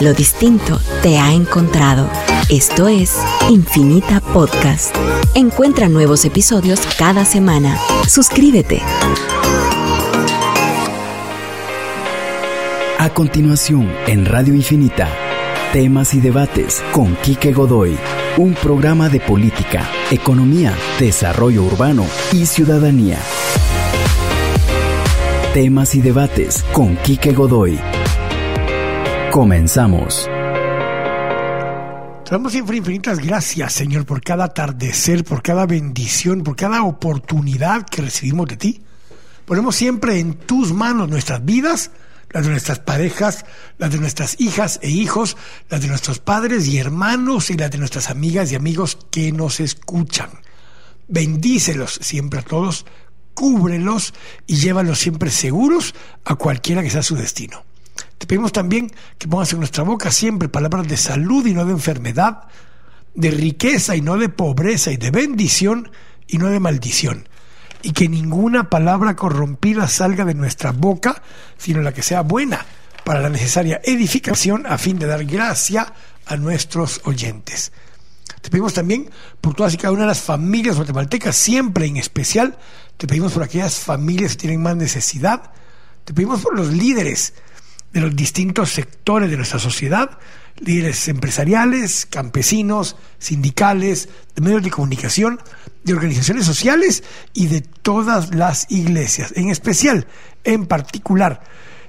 Lo distinto te ha encontrado. Esto es Infinita Podcast. Encuentra nuevos episodios cada semana. Suscríbete. A continuación, en Radio Infinita, temas y debates con Quique Godoy, un programa de política, economía, desarrollo urbano y ciudadanía. Temas y debates con Quique Godoy Comenzamos. Te damos siempre infinitas gracias, Señor, por cada atardecer, por cada bendición, por cada oportunidad que recibimos de ti. Ponemos siempre en tus manos nuestras vidas, las de nuestras parejas, las de nuestras hijas e hijos, las de nuestros padres y hermanos y las de nuestras amigas y amigos que nos escuchan. Bendícelos siempre a todos, cúbrelos y llévalos siempre seguros a cualquiera que sea su destino. Te pedimos también que pongas en nuestra boca siempre palabras de salud y no de enfermedad, de riqueza y no de pobreza, y de bendición y no de maldición. Y que ninguna palabra corrompida salga de nuestra boca, sino la que sea buena para la necesaria edificación a fin de dar gracia a nuestros oyentes. Te pedimos también por todas y cada una de las familias guatemaltecas, siempre en especial, te pedimos por aquellas familias que tienen más necesidad, te pedimos por los líderes de los distintos sectores de nuestra sociedad, líderes empresariales, campesinos, sindicales, de medios de comunicación, de organizaciones sociales y de todas las iglesias. En especial, en particular,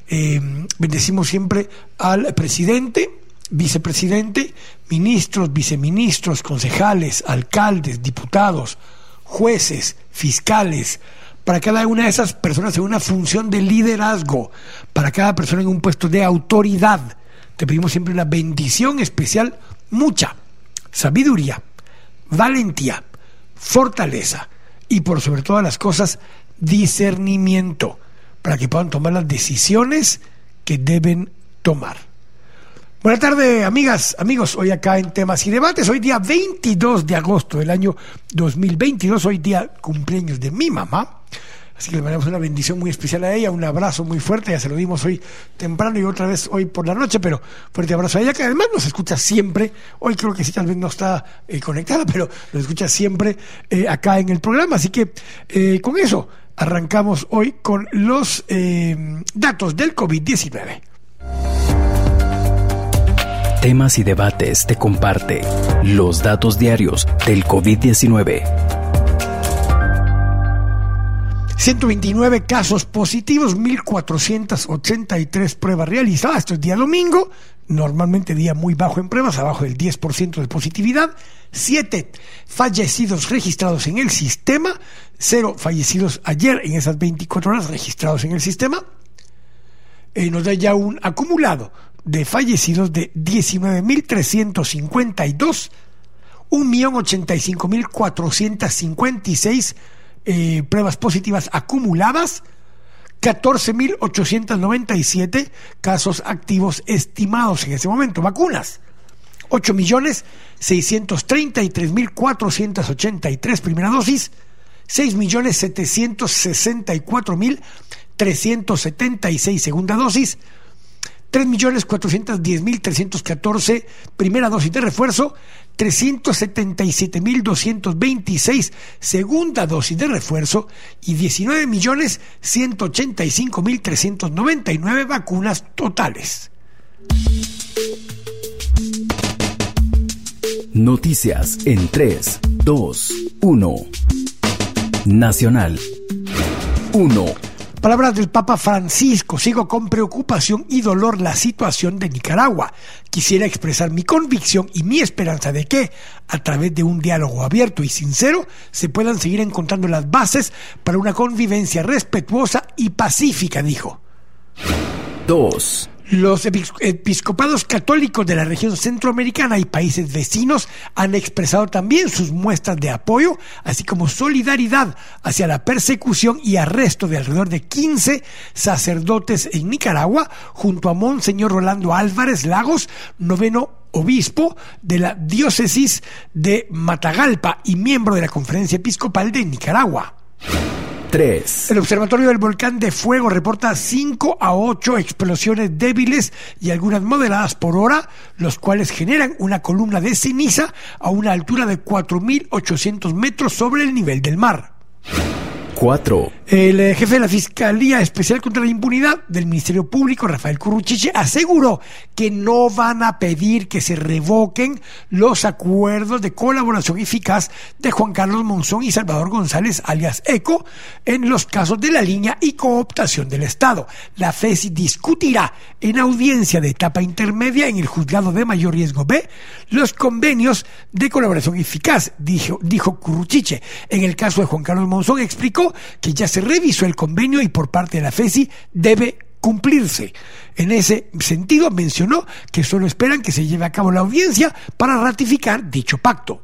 eh, bendecimos siempre al presidente, vicepresidente, ministros, viceministros, concejales, alcaldes, diputados, jueces, fiscales, para cada una de esas personas en una función de liderazgo, para cada persona en un puesto de autoridad. Te pedimos siempre una bendición especial, mucha sabiduría, valentía, fortaleza y por sobre todas las cosas, discernimiento, para que puedan tomar las decisiones que deben tomar. Buenas tardes, amigas, amigos. Hoy acá en Temas y Debates, hoy día 22 de agosto del año 2022, hoy día cumpleaños de mi mamá. Así que le mandamos una bendición muy especial a ella, un abrazo muy fuerte, ya se lo dimos hoy temprano y otra vez hoy por la noche, pero fuerte abrazo a ella, que además nos escucha siempre, hoy creo que sí, tal vez no está eh, conectada, pero nos escucha siempre eh, acá en el programa, así que eh, con eso arrancamos hoy con los datos del COVID-19. Temas y debates te comparte los datos diarios del COVID-19 129 casos positivos, 1.483 pruebas realizadas. Esto es día domingo, normalmente día muy bajo en pruebas, abajo del 10% de positividad. 7 fallecidos registrados en el sistema, 0 fallecidos ayer en esas 24 horas registrados en el sistema. Eh, nos da ya un acumulado de fallecidos de 19.352, 1.085.456 eh, pruebas positivas acumuladas, 14.897 casos activos estimados en ese momento. Vacunas, 8.633.483 primera dosis, 6.764.376 segunda dosis, 3.410.314 primera dosis de refuerzo, 377.226 segunda dosis de refuerzo y 19.185.399 vacunas totales. Noticias en 3, 2, 1. Nacional 1. Palabras del Papa Francisco. Sigo con preocupación y dolor la situación de Nicaragua. Quisiera expresar mi convicción y mi esperanza de que, a través de un diálogo abierto y sincero, se puedan seguir encontrando las bases para una convivencia respetuosa y pacífica, dijo. 2. Los episcopados católicos de la región centroamericana y países vecinos han expresado también sus muestras de apoyo, así como solidaridad hacia la persecución y arresto de alrededor de 15 sacerdotes en Nicaragua, junto a Monseñor Rolando Álvarez Lagos, noveno obispo de la diócesis de Matagalpa y miembro de la Conferencia Episcopal de Nicaragua. 3. El Observatorio del Volcán de Fuego reporta 5 a 8 explosiones débiles y algunas moderadas por hora, los cuales generan una columna de ceniza a una altura de 4.800 metros sobre el nivel del mar. 4. El eh, jefe de la Fiscalía Especial contra la Impunidad del Ministerio Público, Rafael Curruchiche, aseguró que no van a pedir que se revoquen los acuerdos de colaboración eficaz de Juan Carlos Monzón y Salvador González, alias ECO, en los casos de la línea y cooptación del Estado. La FESI discutirá en audiencia de etapa intermedia en el juzgado de mayor riesgo B los convenios de colaboración eficaz, dijo, dijo Curruchiche. En el caso de Juan Carlos Monzón explicó que ya se revisó el convenio y por parte de la FESI debe cumplirse. En ese sentido, mencionó que solo esperan que se lleve a cabo la audiencia para ratificar dicho pacto.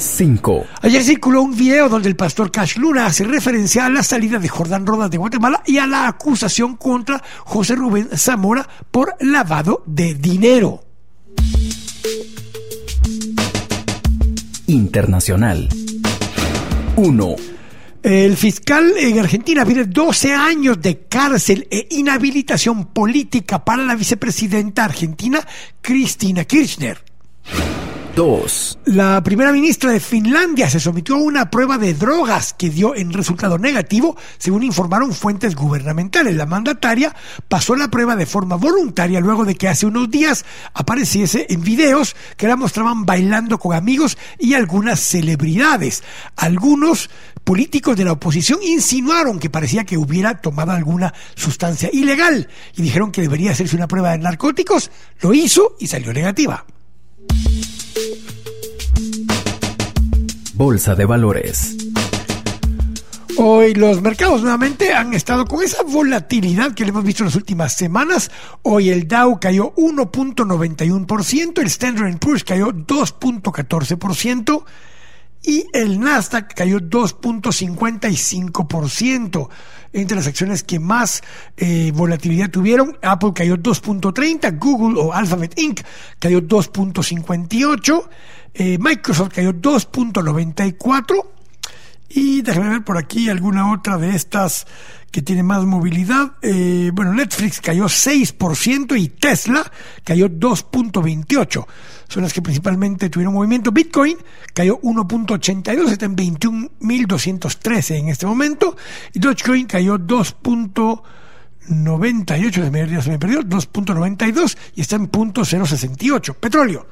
5. Ayer circuló un video donde el pastor Cash Luna hace referencia a la salida de Jordán Rodas de Guatemala y a la acusación contra José Rubén Zamora por lavado de dinero. Internacional. 1. El fiscal en Argentina pide 12 años de cárcel e inhabilitación política para la vicepresidenta argentina Cristina Kirchner. 2. La primera ministra de Finlandia se sometió a una prueba de drogas que dio en resultado negativo, según informaron fuentes gubernamentales. La mandataria pasó la prueba de forma voluntaria luego de que hace unos días apareciese en videos que la mostraban bailando con amigos y algunas celebridades. Algunos políticos de la oposición insinuaron que parecía que hubiera tomado alguna sustancia ilegal y dijeron que debería hacerse una prueba de narcóticos. Lo hizo y salió negativa. Bolsa de Valores. Hoy los mercados nuevamente han estado con esa volatilidad que hemos visto en las últimas semanas. Hoy el Dow cayó 1.91%, el Standard Poor's cayó 2.14% y el Nasdaq cayó 2.55%. Entre las acciones que más eh, volatilidad tuvieron, Apple cayó 2.30, Google o Alphabet Inc. cayó 2.58, eh, Microsoft cayó 2.94 y déjame ver por aquí alguna otra de estas que tiene más movilidad. Eh, bueno, Netflix cayó 6% y Tesla cayó 2.28. Son las que principalmente tuvieron movimiento. Bitcoin cayó 1.82, está en 21.213 en este momento. Y Dogecoin cayó 2.98, se me, se me perdió, 2.92 y está en .068. Petróleo.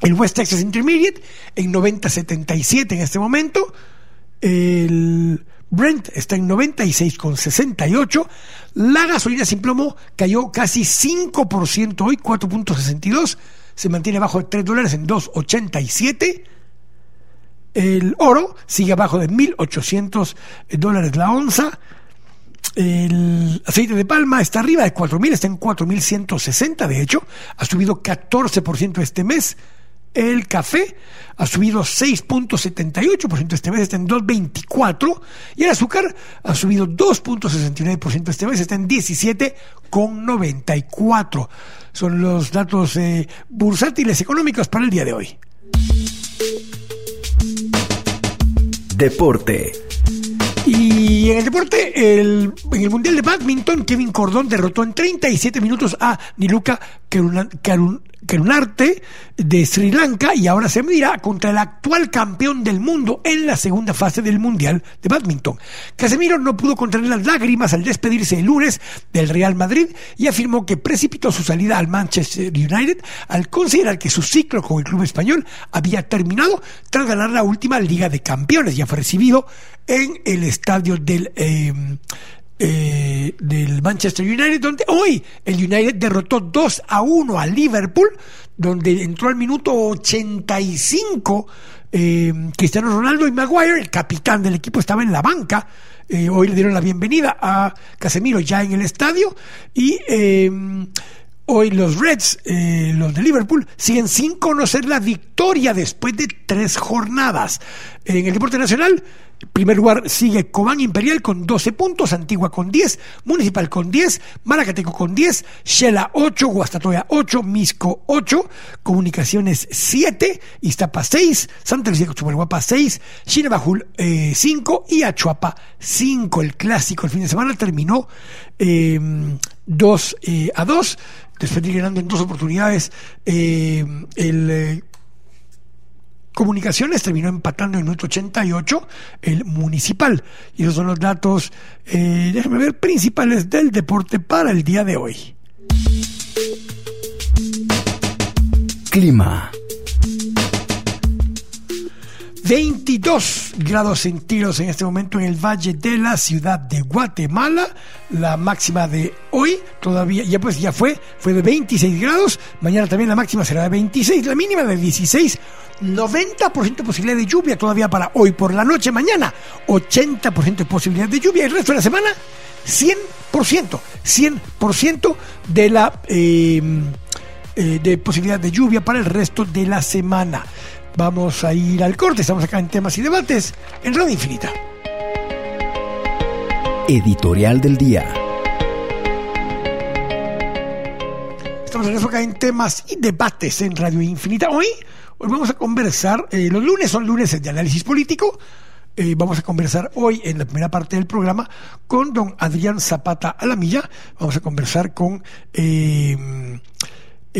El West Texas Intermediate en 90.77 en este momento. El Brent está en 96,68. La gasolina sin plomo cayó casi 5% hoy, 4.62. Se mantiene bajo de 3 dólares en 2,87. El oro sigue abajo de 1.800 dólares la onza. El aceite de palma está arriba de 4.000, está en 4.160 de hecho. Ha subido 14% este mes. El café ha subido 6.78% este mes, está en 2.24. Y el azúcar ha subido 2.69% este mes, está en 17.94. Son los datos eh, bursátiles económicos para el día de hoy. Deporte. Y en el deporte, el, en el Mundial de Badminton, Kevin Cordón derrotó en 37 minutos a Niluka Karunarte de Sri Lanka y ahora se medirá contra el actual campeón del mundo en la segunda fase del Mundial de Badminton. Casemiro no pudo contener las lágrimas al despedirse el lunes del Real Madrid y afirmó que precipitó su salida al Manchester United al considerar que su ciclo con el club español había terminado tras ganar la última Liga de Campeones. Ya fue recibido en el estadio del eh, eh, del Manchester United, donde hoy el United derrotó 2 a 1 a Liverpool, donde entró al minuto 85 eh, Cristiano Ronaldo y Maguire, el capitán del equipo, estaba en la banca. Eh, hoy le dieron la bienvenida a Casemiro ya en el estadio y Hoy los Reds, eh, los de Liverpool, siguen sin conocer la victoria después de tres jornadas. En el deporte nacional, primer lugar sigue Cobán Imperial con 12 puntos, Antigua con 10, Municipal con 10, Maracateco con 10, Shela 8, Guastatoya 8, Misco 8, Comunicaciones 7, Iztapa 6, Santa Lucía Chumalguapa 6, Chinabajul 5 y Achuapa 5. El clásico el fin de semana terminó 2 eh, eh, a 2, de ganando en dos oportunidades eh, el Comunicaciones terminó empatando en minuto 88 el municipal. Y esos son los datos, eh, déjenme ver, principales del deporte para el día de hoy. Clima. 22 grados centígrados en este momento en el valle de la ciudad de Guatemala. La máxima de hoy todavía, ya pues ya fue, fue de 26 grados. Mañana también la máxima será de 26, la mínima de 16. 90% de posibilidad de lluvia todavía para hoy por la noche, mañana 80% de posibilidad de lluvia. El resto de la semana 100%, 100% de la eh, eh, de posibilidad de lluvia para el resto de la semana. Vamos a ir al corte, estamos acá en temas y debates en Radio Infinita. Editorial del día. Estamos acá en temas y debates en Radio Infinita. Hoy, hoy vamos a conversar, eh, los lunes son lunes de análisis político. Eh, vamos a conversar hoy en la primera parte del programa con don Adrián Zapata Alamilla. Vamos a conversar con, eh,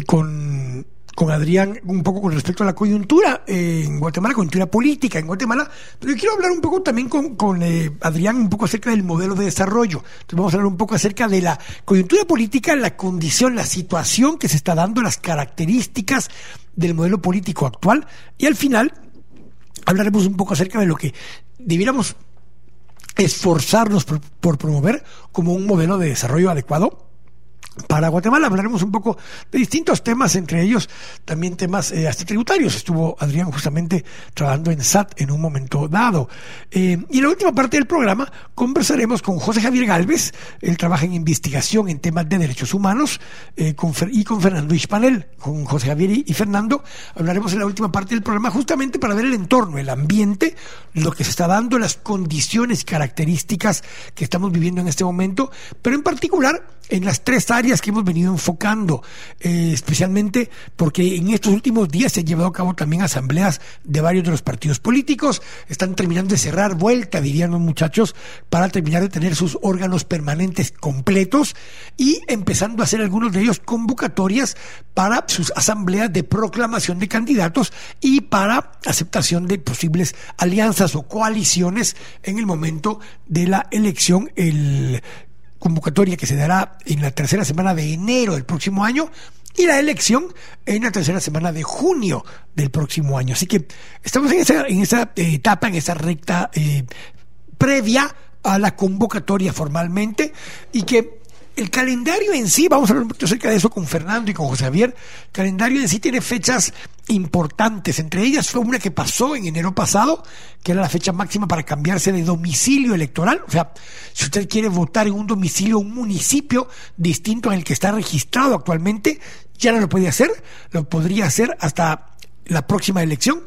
con con Adrián un poco con respecto a la coyuntura en Guatemala, coyuntura política en Guatemala, pero yo quiero hablar un poco también con, eh, Adrián un poco acerca del modelo de desarrollo. Entonces vamos a hablar un poco acerca de la coyuntura política, la condición, la situación que se está dando, las características del modelo político actual y al final hablaremos un poco acerca de lo que debiéramos esforzarnos por promover como un modelo de desarrollo adecuado para Guatemala hablaremos un poco de distintos temas, entre ellos también temas eh, hasta tributarios. Estuvo Adrián justamente trabajando en SAT en un momento dado. Eh, y en la última parte del programa conversaremos con José Javier Galvez. Él trabaja en investigación en temas de derechos humanos eh, y con Fernando Hispanel. Con José Javier y, Fernando hablaremos en la última parte del programa justamente para ver el entorno, el ambiente, lo que se está dando, las condiciones y características que estamos viviendo en este momento, pero en particular en las tres áreas que hemos venido enfocando, eh, especialmente porque en estos últimos días se han llevado a cabo también asambleas de varios de los partidos políticos, están terminando de cerrar vuelta, dirían los muchachos, para terminar de tener sus órganos permanentes completos y empezando a hacer algunos de ellos convocatorias para sus asambleas de proclamación de candidatos y para aceptación de posibles alianzas o coaliciones en el momento de la elección el convocatoria que se dará en la tercera semana de enero del próximo año y la elección en la tercera semana de junio del próximo año. Así que estamos en esa, en esa eh, etapa, en esa recta eh, previa a la convocatoria formalmente y que el calendario en sí, vamos a hablar poquito acerca de eso con Fernando y con José Javier, el calendario en sí tiene fechas importantes, entre ellas fue una que pasó en enero pasado, que era la fecha máxima para cambiarse de domicilio electoral, o sea, si usted quiere votar en un domicilio, un municipio distinto al que está registrado actualmente, ya no lo puede hacer, lo podría hacer hasta la próxima elección.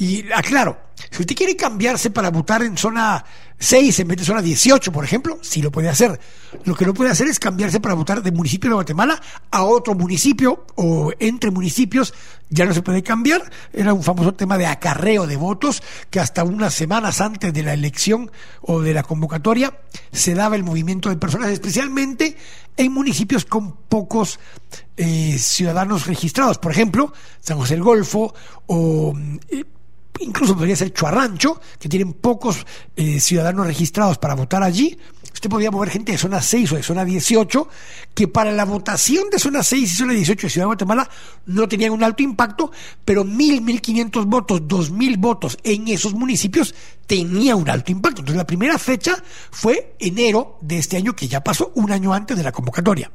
Y aclaro, si usted quiere cambiarse para votar en zona 6 en vez de zona 18, por ejemplo, sí lo puede hacer. Lo que no puede hacer es cambiarse para votar de municipio de Guatemala a otro municipio o entre municipios. Ya no se puede cambiar. Era un famoso tema de acarreo de votos que hasta unas semanas antes de la elección o de la convocatoria se daba el movimiento de personas, especialmente en municipios con pocos eh, ciudadanos registrados. Por ejemplo, San José del Golfo o... Eh, incluso podría ser Chuarrancho, que tienen pocos eh, ciudadanos registrados para votar allí. Usted podría mover gente de zona 6 o de zona 18, que para la votación de zona 6 y zona 18 de Ciudad de Guatemala no tenían un alto impacto, pero 1.000, 1.500 votos, 2.000 votos en esos municipios tenía un alto impacto. Entonces la primera fecha fue enero de este año, que ya pasó un año antes de la convocatoria.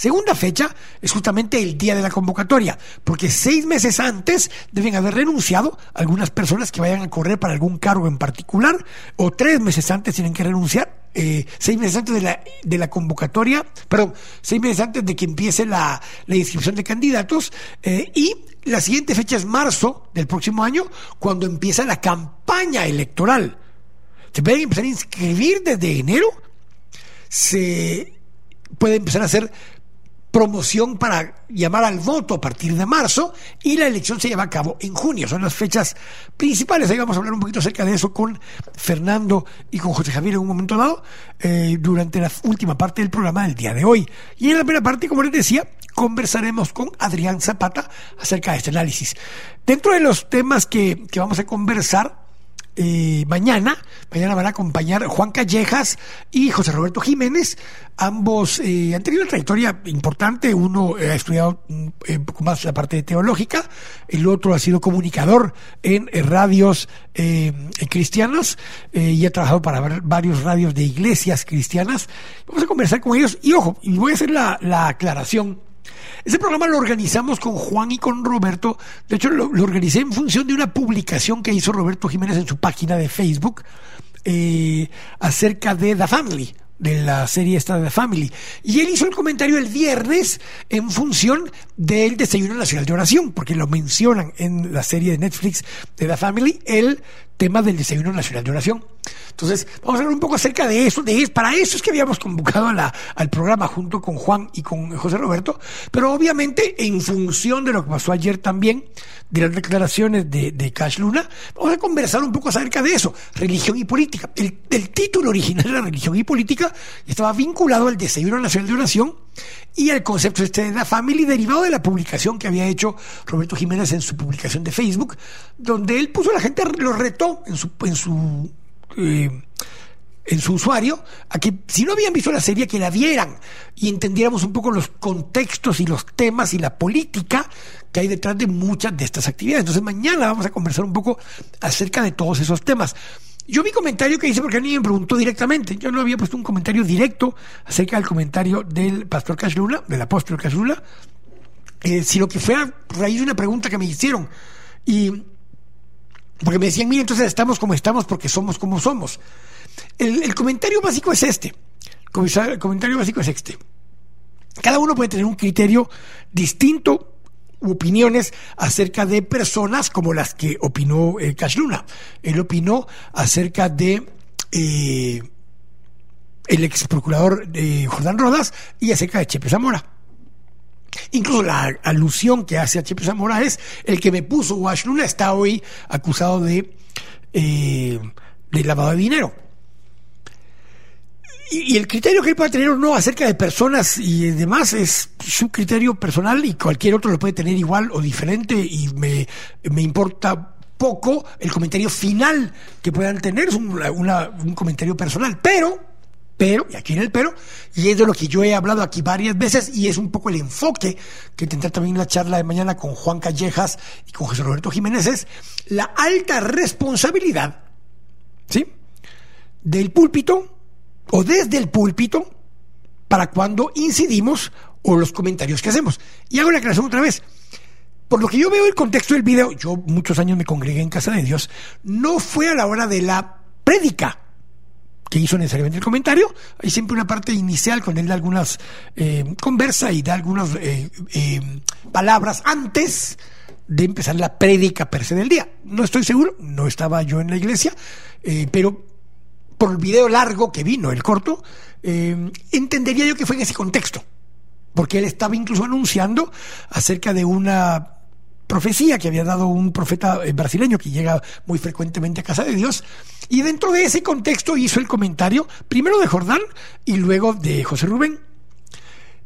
Segunda fecha es justamente el día de la convocatoria, porque seis meses antes deben haber renunciado algunas personas que vayan a correr para algún cargo en particular, o tres meses antes tienen que renunciar, eh, seis meses antes de la, de la convocatoria, perdón, seis meses antes de que empiece la, la inscripción de candidatos, eh, y la siguiente fecha es marzo del próximo año, cuando empieza la campaña electoral. Se pueden empezar a inscribir desde enero, se puede empezar a hacer promoción para llamar al voto a partir de marzo y la elección se lleva a cabo en junio. Son las fechas principales. Ahí vamos a hablar un poquito acerca de eso con Fernando y con José Javier en un momento dado eh, durante la última parte del programa del día de hoy. Y en la primera parte, como les decía, conversaremos con Adrián Zapata acerca de este análisis. Dentro de los temas que, que vamos a conversar, eh, mañana. Mañana van a acompañar Juan Callejas y José Roberto Jiménez. Ambos eh, han tenido una trayectoria importante. Uno ha estudiado mm, un poco más la parte teológica, el otro ha sido comunicador en, radios eh, cristianas y ha trabajado para varios radios de iglesias cristianas. Vamos a conversar con ellos y ojo, y voy a hacer la, la aclaración ese programa lo organizamos con Juan y con Roberto. De hecho, lo, organicé en función de una publicación que hizo Roberto Jiménez en su página de Facebook eh, acerca de The Family de la serie esta de The Family. Y él hizo el comentario el viernes en función del Desayuno Nacional de Oración, porque lo mencionan en la serie de Netflix de The Family, el tema del Desayuno Nacional de Oración. Entonces, vamos a hablar un poco acerca de eso, de para eso es que habíamos convocado a al programa junto con Juan y con José Roberto, pero obviamente en función de lo que pasó ayer también, de las declaraciones de, Cash Luna, vamos a conversar un poco acerca de eso, religión y política. El, el título original de la religión y política estaba vinculado al Desayuno Nacional de Oración y al concepto este de la family derivado de la publicación que había hecho Roberto Jiménez en su publicación de Facebook, donde él puso a la gente, lo retó en su, en su eh, en su usuario a que si no habían visto la serie que la vieran y entendiéramos un poco los contextos y los temas y la política que hay detrás de muchas de estas actividades. Entonces mañana vamos a conversar un poco acerca de todos esos temas. Yo mi comentario que hice porque alguien me preguntó directamente, yo no había puesto un comentario directo acerca del comentario del pastor Cashlula, del apóstol Cashlula, eh, sino que fue a raíz de una pregunta que me hicieron. Y porque me decían, mira, entonces estamos como estamos porque somos como somos. El, comentario básico es este. El comentario básico es este. Cada uno puede tener un criterio distinto opiniones acerca de personas como las que opinó eh, Cash Luna. Él opinó acerca de eh, el ex procurador de Jordán Rodas y acerca de Chepe Zamora. Incluso la alusión que hace a Chepe Zamora es el que me puso Wash Luna está hoy acusado de, eh, de lavado de dinero. Y, el criterio que él puede tener o no acerca de personas y demás es su criterio personal y cualquier otro lo puede tener igual o diferente y me, me importa poco el comentario final que puedan tener, es un, un comentario personal, pero pero, y aquí en el pero, y es de lo que yo he hablado aquí varias veces, y es un poco el enfoque que tendré también la charla de mañana con Juan Callejas y con José Roberto Jiménez, es la alta responsabilidad, ¿sí? Del púlpito, o desde el púlpito, para cuando incidimos o los comentarios que hacemos. Y hago la aclaración otra vez. Por lo que yo veo el contexto del video, yo muchos años me congregué en casa de Dios, no fue a la hora de la prédica que hizo necesariamente el comentario. Hay siempre una parte inicial con él da algunas eh, conversa y da algunas eh, eh, palabras antes de empezar la prédica per se del día. No estoy seguro, no estaba yo en la iglesia, pero por el video largo que vino, el corto, entendería yo que fue en ese contexto, porque él estaba incluso anunciando acerca de una profecía que había dado un profeta eh, brasileño que llega muy frecuentemente a casa de Dios. Y dentro de ese contexto hizo el comentario, primero de Jordán y luego de José Rubén.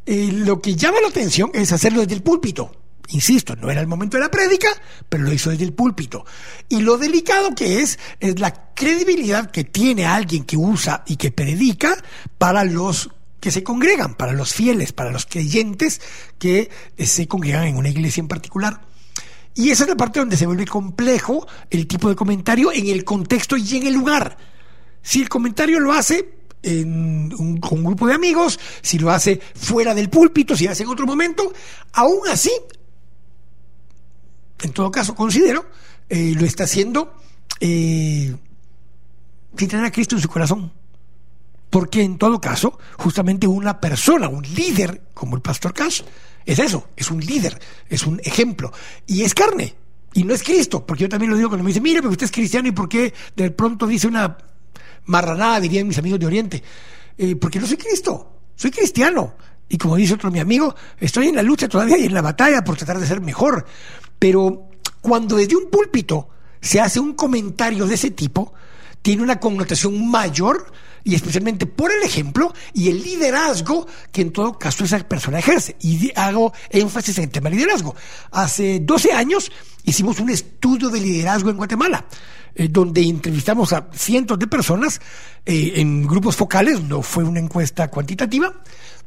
Eh, lo que llama la atención es hacerlo desde el púlpito. Insisto, no era el momento de la prédica, pero lo hizo desde el púlpito. Y lo delicado que es, es la credibilidad que tiene alguien que usa y que predica para los que se congregan, para los fieles, para los creyentes que eh, se congregan en una iglesia en particular. Y esa es la parte donde se vuelve complejo el tipo de comentario en el contexto y en el lugar. Si el comentario lo hace con un grupo de amigos, si lo hace fuera del púlpito, si lo hace en otro momento, aún así, en todo caso, considero, eh, lo está haciendo eh, sin tener a Cristo en su corazón. Porque en todo caso, justamente una persona, un líder como el pastor Cash, es eso, es un líder, es un ejemplo. Y es carne, y no es Cristo, porque yo también lo digo cuando me dice, mire, pero usted es cristiano y por qué de pronto dice una marranada, dirían mis amigos de Oriente. Eh, porque no soy Cristo, soy cristiano. Y como dice otro mi amigo, estoy en la lucha todavía y en la batalla por tratar de ser mejor. Pero cuando desde un púlpito se hace un comentario de ese tipo, tiene una connotación mayor y especialmente por el ejemplo y el liderazgo que en todo caso esa persona ejerce. Y hago énfasis en el tema liderazgo. Hace 12 años hicimos un estudio de liderazgo en Guatemala, eh, donde entrevistamos a cientos de personas eh, en grupos focales, no fue una encuesta cuantitativa,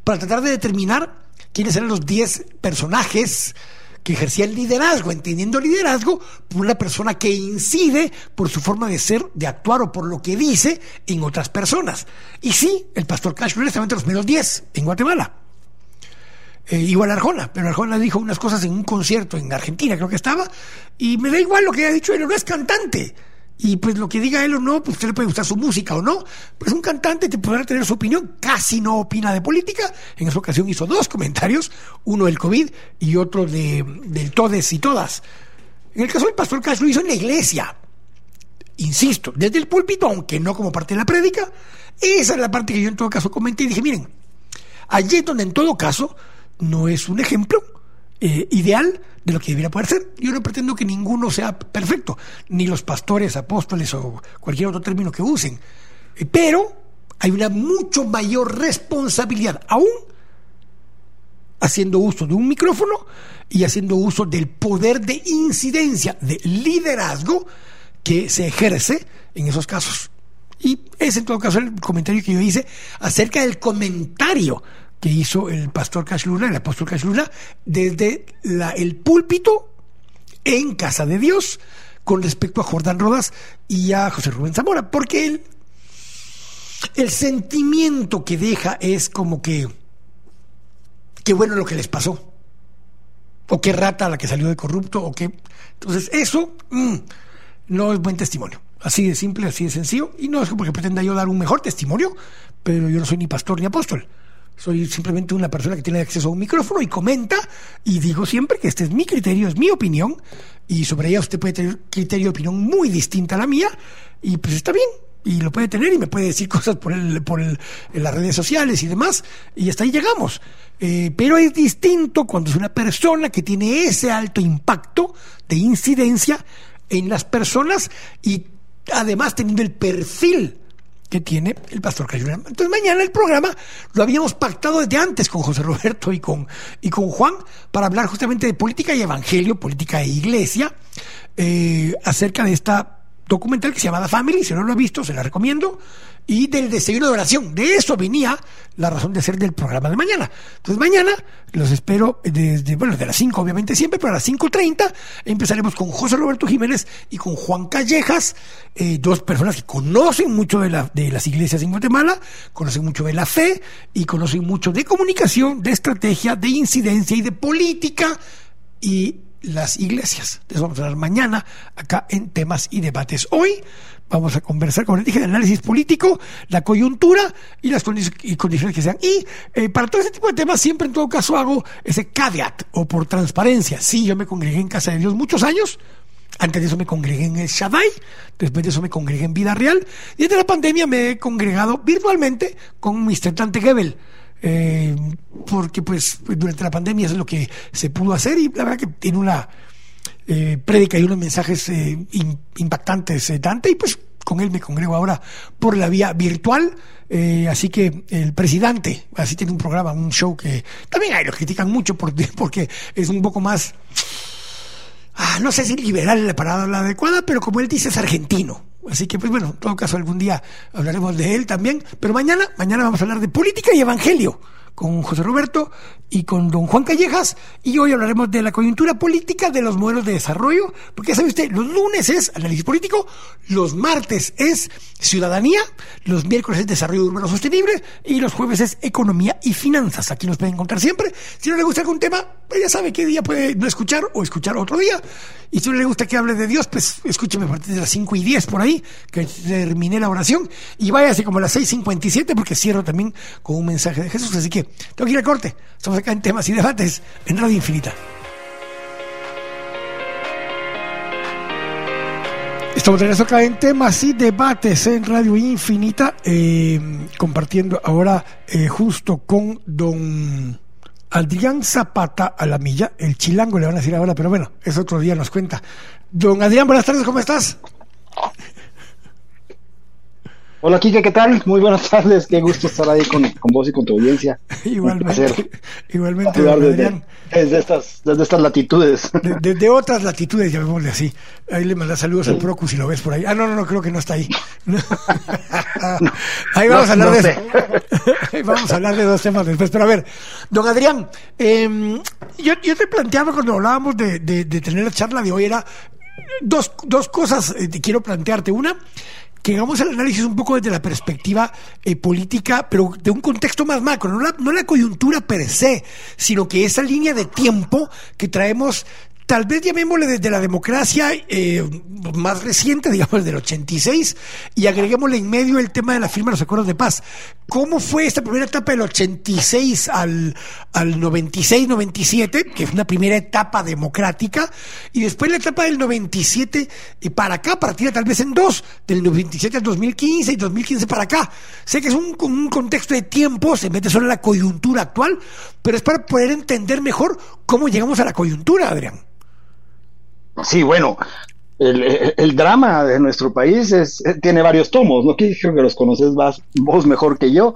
para tratar de determinar quiénes eran los 10 personajes que ejercía el liderazgo, entendiendo liderazgo por una persona que incide por su forma de ser, de actuar o por lo que dice en otras personas. Y sí, el pastor Cashmere estaba entre los menos 10 en Guatemala. Eh, igual Arjona, pero Arjona dijo unas cosas en un concierto en Argentina, creo que estaba, y me da igual lo que haya dicho él, no es cantante. Y pues lo que diga él o no, pues usted le puede gustar su música o no. Pues un cantante te podrá tener su opinión, casi no opina de política. En esa ocasión hizo dos comentarios, uno del COVID y otro de, del todes y todas. En el caso del pastor Cash lo hizo en la iglesia. Insisto, desde el púlpito, aunque no como parte de la prédica. Esa es la parte que yo en todo caso comenté y dije, miren, allí es donde en todo caso no es un ejemplo, eh, ideal de lo que debiera poder ser. Yo no pretendo que ninguno sea perfecto, ni los pastores, apóstoles o cualquier otro término que usen. Eh, pero hay una mucho mayor responsabilidad, aún haciendo uso de un micrófono y haciendo uso del poder de incidencia, de liderazgo que se ejerce en esos casos. Y es en todo caso el comentario que yo hice acerca del comentario que hizo el pastor Cash Luna, el apóstol Cash Luna, desde el púlpito en Casa de Dios con respecto a Jordán Rodas y a José Rubén Zamora, porque el, el sentimiento que deja es como que qué bueno lo que les pasó, o qué rata la que salió de corrupto, o qué... Entonces, eso mm, no es buen testimonio. Así de simple, así de sencillo, y no es porque pretenda yo dar un mejor testimonio, pero yo no soy ni pastor ni apóstol. Soy simplemente una persona que tiene acceso a un micrófono y comenta y digo siempre que este es mi criterio, es mi opinión y sobre ella usted puede tener criterio de opinión muy distinta a la mía y pues está bien y lo puede tener y me puede decir cosas por el, por el, en las redes sociales y demás y hasta ahí llegamos. Eh, pero es distinto cuando es una persona que tiene ese alto impacto de incidencia en las personas y además teniendo el perfil que tiene el pastor Cayuna. Entonces mañana el programa lo habíamos pactado desde antes con José Roberto y con, y con Juan para hablar justamente de política y evangelio, política e iglesia, eh, acerca de esta documental que se llama The Family, si no lo ha visto, se la recomiendo, y del desayuno de oración. De eso venía la razón de ser del programa de mañana. Entonces mañana los espero desde, bueno, de las 5 obviamente siempre, pero a las 5.30 empezaremos con José Roberto Jiménez y con Juan Callejas, eh, dos personas que conocen mucho de, la, de las iglesias en Guatemala, conocen mucho de la fe y conocen mucho de comunicación, de estrategia, de incidencia y de política y las iglesias. Entonces vamos a hablar mañana acá en temas y debates. Hoy vamos a conversar, con el dije, de análisis político, la coyuntura y las condiciones que sean. Y eh, para todo ese tipo de temas siempre en todo caso hago ese caveat o por transparencia. Sí, yo me congregué en Casa de Dios muchos años. Antes de eso me congregué en el Shaddai, después de eso me congregué en Vida Real y desde la pandemia me he congregado virtualmente con Mr. Tante Gebel eh, porque pues durante la pandemia es lo que se pudo hacer y la verdad que tiene una eh, prédica y unos mensajes eh, impactantes eh, Dante y pues con él me congrego ahora por la vía virtual. así que el presidente, así tiene un programa, un show que también hay, lo critican mucho porque, porque es un poco más, ah, no sé si liberal la palabra adecuada, pero como él dice, es argentino. Así que, pues bueno, en todo caso, algún día hablaremos de él también. Pero mañana, mañana vamos a hablar de política y evangelio con José Roberto y con don Juan Callejas y hoy hablaremos de la coyuntura política de los modelos de desarrollo, porque ya sabe usted, los lunes es análisis político, los martes es ciudadanía, los miércoles es desarrollo urbano sostenible y los jueves es economía y finanzas. Aquí nos pueden encontrar siempre. Si no le gusta algún tema, pues ya sabe qué día puede no escuchar o escuchar otro día. Y si no le gusta que hable de Dios, pues escúcheme a partir de las 5 y 10 por ahí, que terminé la oración. Y váyase como a las 6.57 porque cierro también con un mensaje de Jesús. Así que tengo que ir al corte. Estamos acá en temas y debates en Radio Infinita. Estamos de acá en temas y debates en Radio Infinita, eh, compartiendo ahora eh, justo con don Adrián Zapata a el chilango le van a decir ahora, pero bueno, es otro día, nos cuenta. Don Adrián, buenas tardes, ¿cómo estás? Hola Kike, ¿qué tal? Muy buenas tardes, qué gusto estar ahí con, vos y con tu audiencia. igualmente, igualmente, Adrián. Desde, estas, desde estas latitudes. Desde otras latitudes, llamémosle así. Ahí le manda saludos al Procus si lo ves por ahí. Ah, no, no, no, creo que no está ahí. ahí vamos a hablar de vamos a hablar de dos temas después. Pero a ver, don Adrián, eh, yo, yo te planteaba cuando hablábamos de, de, tener la charla de hoy, era dos, dos cosas eh, quiero plantearte. Una, que hagamos el análisis un poco desde la perspectiva eh, política, pero de un contexto más macro, no la, coyuntura per sino que esa línea de tiempo que traemos tal vez llamémosle desde la democracia eh, más reciente, digamos, del 86, y agreguémosle en medio el tema de la firma de los acuerdos de paz. ¿Cómo fue esta primera etapa del 86 al, al 96-97, que es una primera etapa democrática, y después la etapa del 97 y para acá, partida tal vez en dos, del 97 al 2015 y 2015 para acá? Sé que es un, un contexto de tiempo, se mete solo en la coyuntura actual, pero es para poder entender mejor cómo llegamos a la coyuntura, Adrián. Sí, bueno, el, drama de nuestro país es, eh, tiene varios tomos, ¿no? Creo que los conoces más, vos mejor que yo.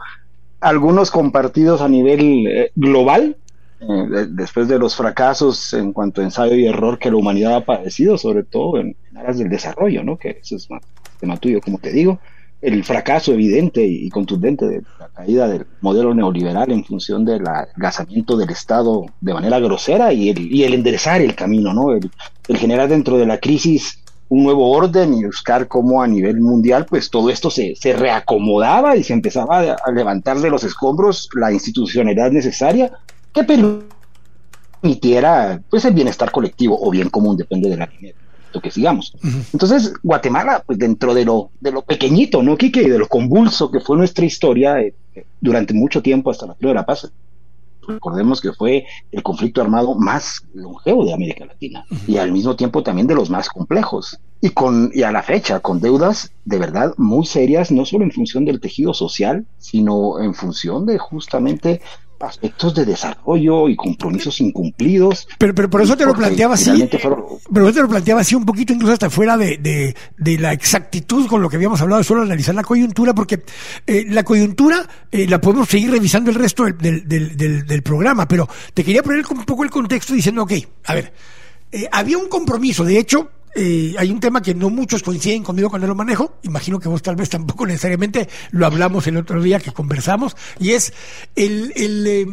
Algunos compartidos a nivel eh, global, eh, después de los fracasos en cuanto a ensayo y error que la humanidad ha padecido, sobre todo en, áreas del desarrollo, ¿no? Que eso es más tema tuyo, como te digo el fracaso evidente y contundente de la caída del modelo neoliberal en función del agasamiento del Estado de manera grosera y el, y el enderezar el camino, ¿no? El, generar dentro de la crisis un nuevo orden y buscar cómo a nivel mundial pues todo esto se, se reacomodaba y se empezaba a, levantar de los escombros la institucionalidad necesaria que permitiera pues el bienestar colectivo o bien común, depende de la línea que sigamos. Entonces, Guatemala, pues dentro de lo, de lo pequeñito, ¿no, Quique? Y de lo convulso que fue nuestra historia eh, durante mucho tiempo hasta la primera paz. Recordemos que fue el conflicto armado más longevo de América Latina y al mismo tiempo también de los más complejos. Y, con, y a la fecha, con deudas de verdad muy serias, no solo en función del tejido social, sino en función de justamente aspectos de desarrollo y compromisos incumplidos. Pero, pero por eso te lo planteaba así. Pero te lo planteaba así un poquito, incluso hasta fuera de, de, la exactitud con lo que habíamos hablado, solo analizar la coyuntura, porque eh, la coyuntura eh, la podemos seguir revisando el resto del, del, del, programa, pero te quería poner un poco el contexto diciendo, ok, a ver, eh, había un compromiso, de hecho, eh, hay un tema que no muchos coinciden conmigo cuando lo manejo, imagino que vos tal vez tampoco necesariamente lo hablamos el otro día que conversamos, y es el... el eh,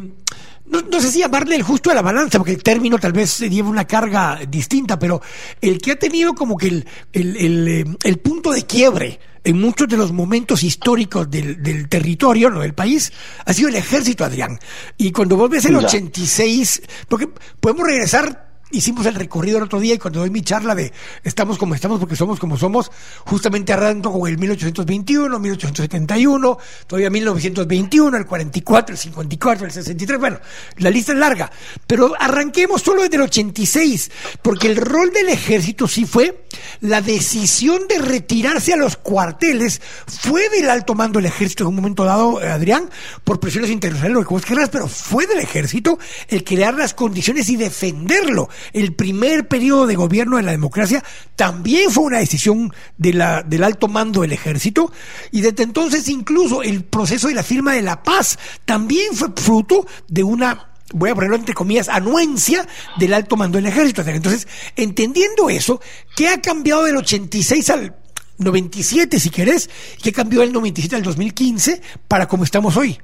no, sé si llamarle el justo de la balanza, porque el término tal vez lleva una carga distinta, pero el que ha tenido como que el, el, el, eh, punto de quiebre en muchos de los momentos históricos del, del territorio, no del país, ha sido el ejército, Adrián. Y cuando vos ves el 86, porque podemos regresar hicimos el recorrido el otro día y cuando doy mi charla de estamos como estamos porque somos como somos, justamente arranco con el 1821, 1871, todavía 1921, el 44, el 54, el 63, bueno, la lista es larga, pero arranquemos solo desde el 86, porque el rol del ejército sí fue la decisión de retirarse a los cuarteles, fue del alto mando del ejército en un momento dado, Adrián, por presiones internacionales, lo que pero fue del ejército el crear las condiciones y defenderlo el primer periodo de gobierno de la democracia también fue una decisión de la, del alto mando del ejército y desde entonces incluso el proceso de la firma de la paz también fue fruto de una voy a ponerlo entre comillas, anuencia del alto mando del ejército. Entonces, entendiendo eso, ¿qué ha cambiado del 86 al 97, si querés? ¿Qué cambió del 97 al 2015 para cómo estamos hoy?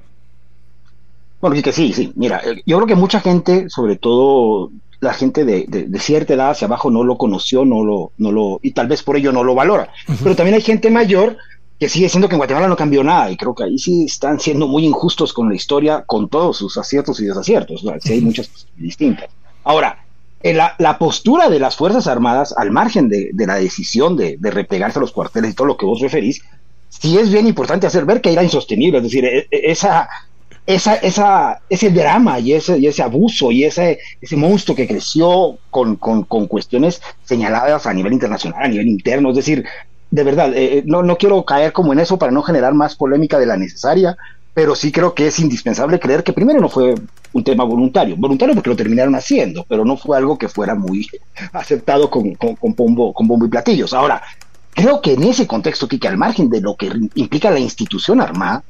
Bueno, que sí, sí. Mira, eh, yo creo que mucha gente, sobre todo la gente de, cierta edad hacia abajo, no lo conoció, no lo, no lo, y tal vez por ello no lo valora. Pero también hay gente mayor que sigue siendo que en Guatemala no cambió nada, y creo que ahí sí están siendo muy injustos con la historia, con todos sus aciertos y desaciertos. Sí hay muchas cosas distintas. Ahora, la, la, postura de las Fuerzas Armadas, al margen de, la decisión de, de, replegarse a los cuarteles y todo lo que vos referís, sí es bien importante hacer ver que era insostenible. Es decir, e, e, esa, esa, esa, ese drama y ese, y ese abuso y ese, ese monstruo que creció con, con, con cuestiones señaladas a nivel internacional, a nivel interno. Es decir, de verdad, eh, eh, no, no quiero caer como en eso para no generar más polémica de la necesaria, pero sí creo que es indispensable creer que primero no fue un tema voluntario, voluntario porque lo terminaron haciendo, pero no fue algo que fuera muy aceptado con, con, con, bombo, con bombo y platillos. Ahora, creo que en ese contexto, que al margen de lo que implica la institución armada,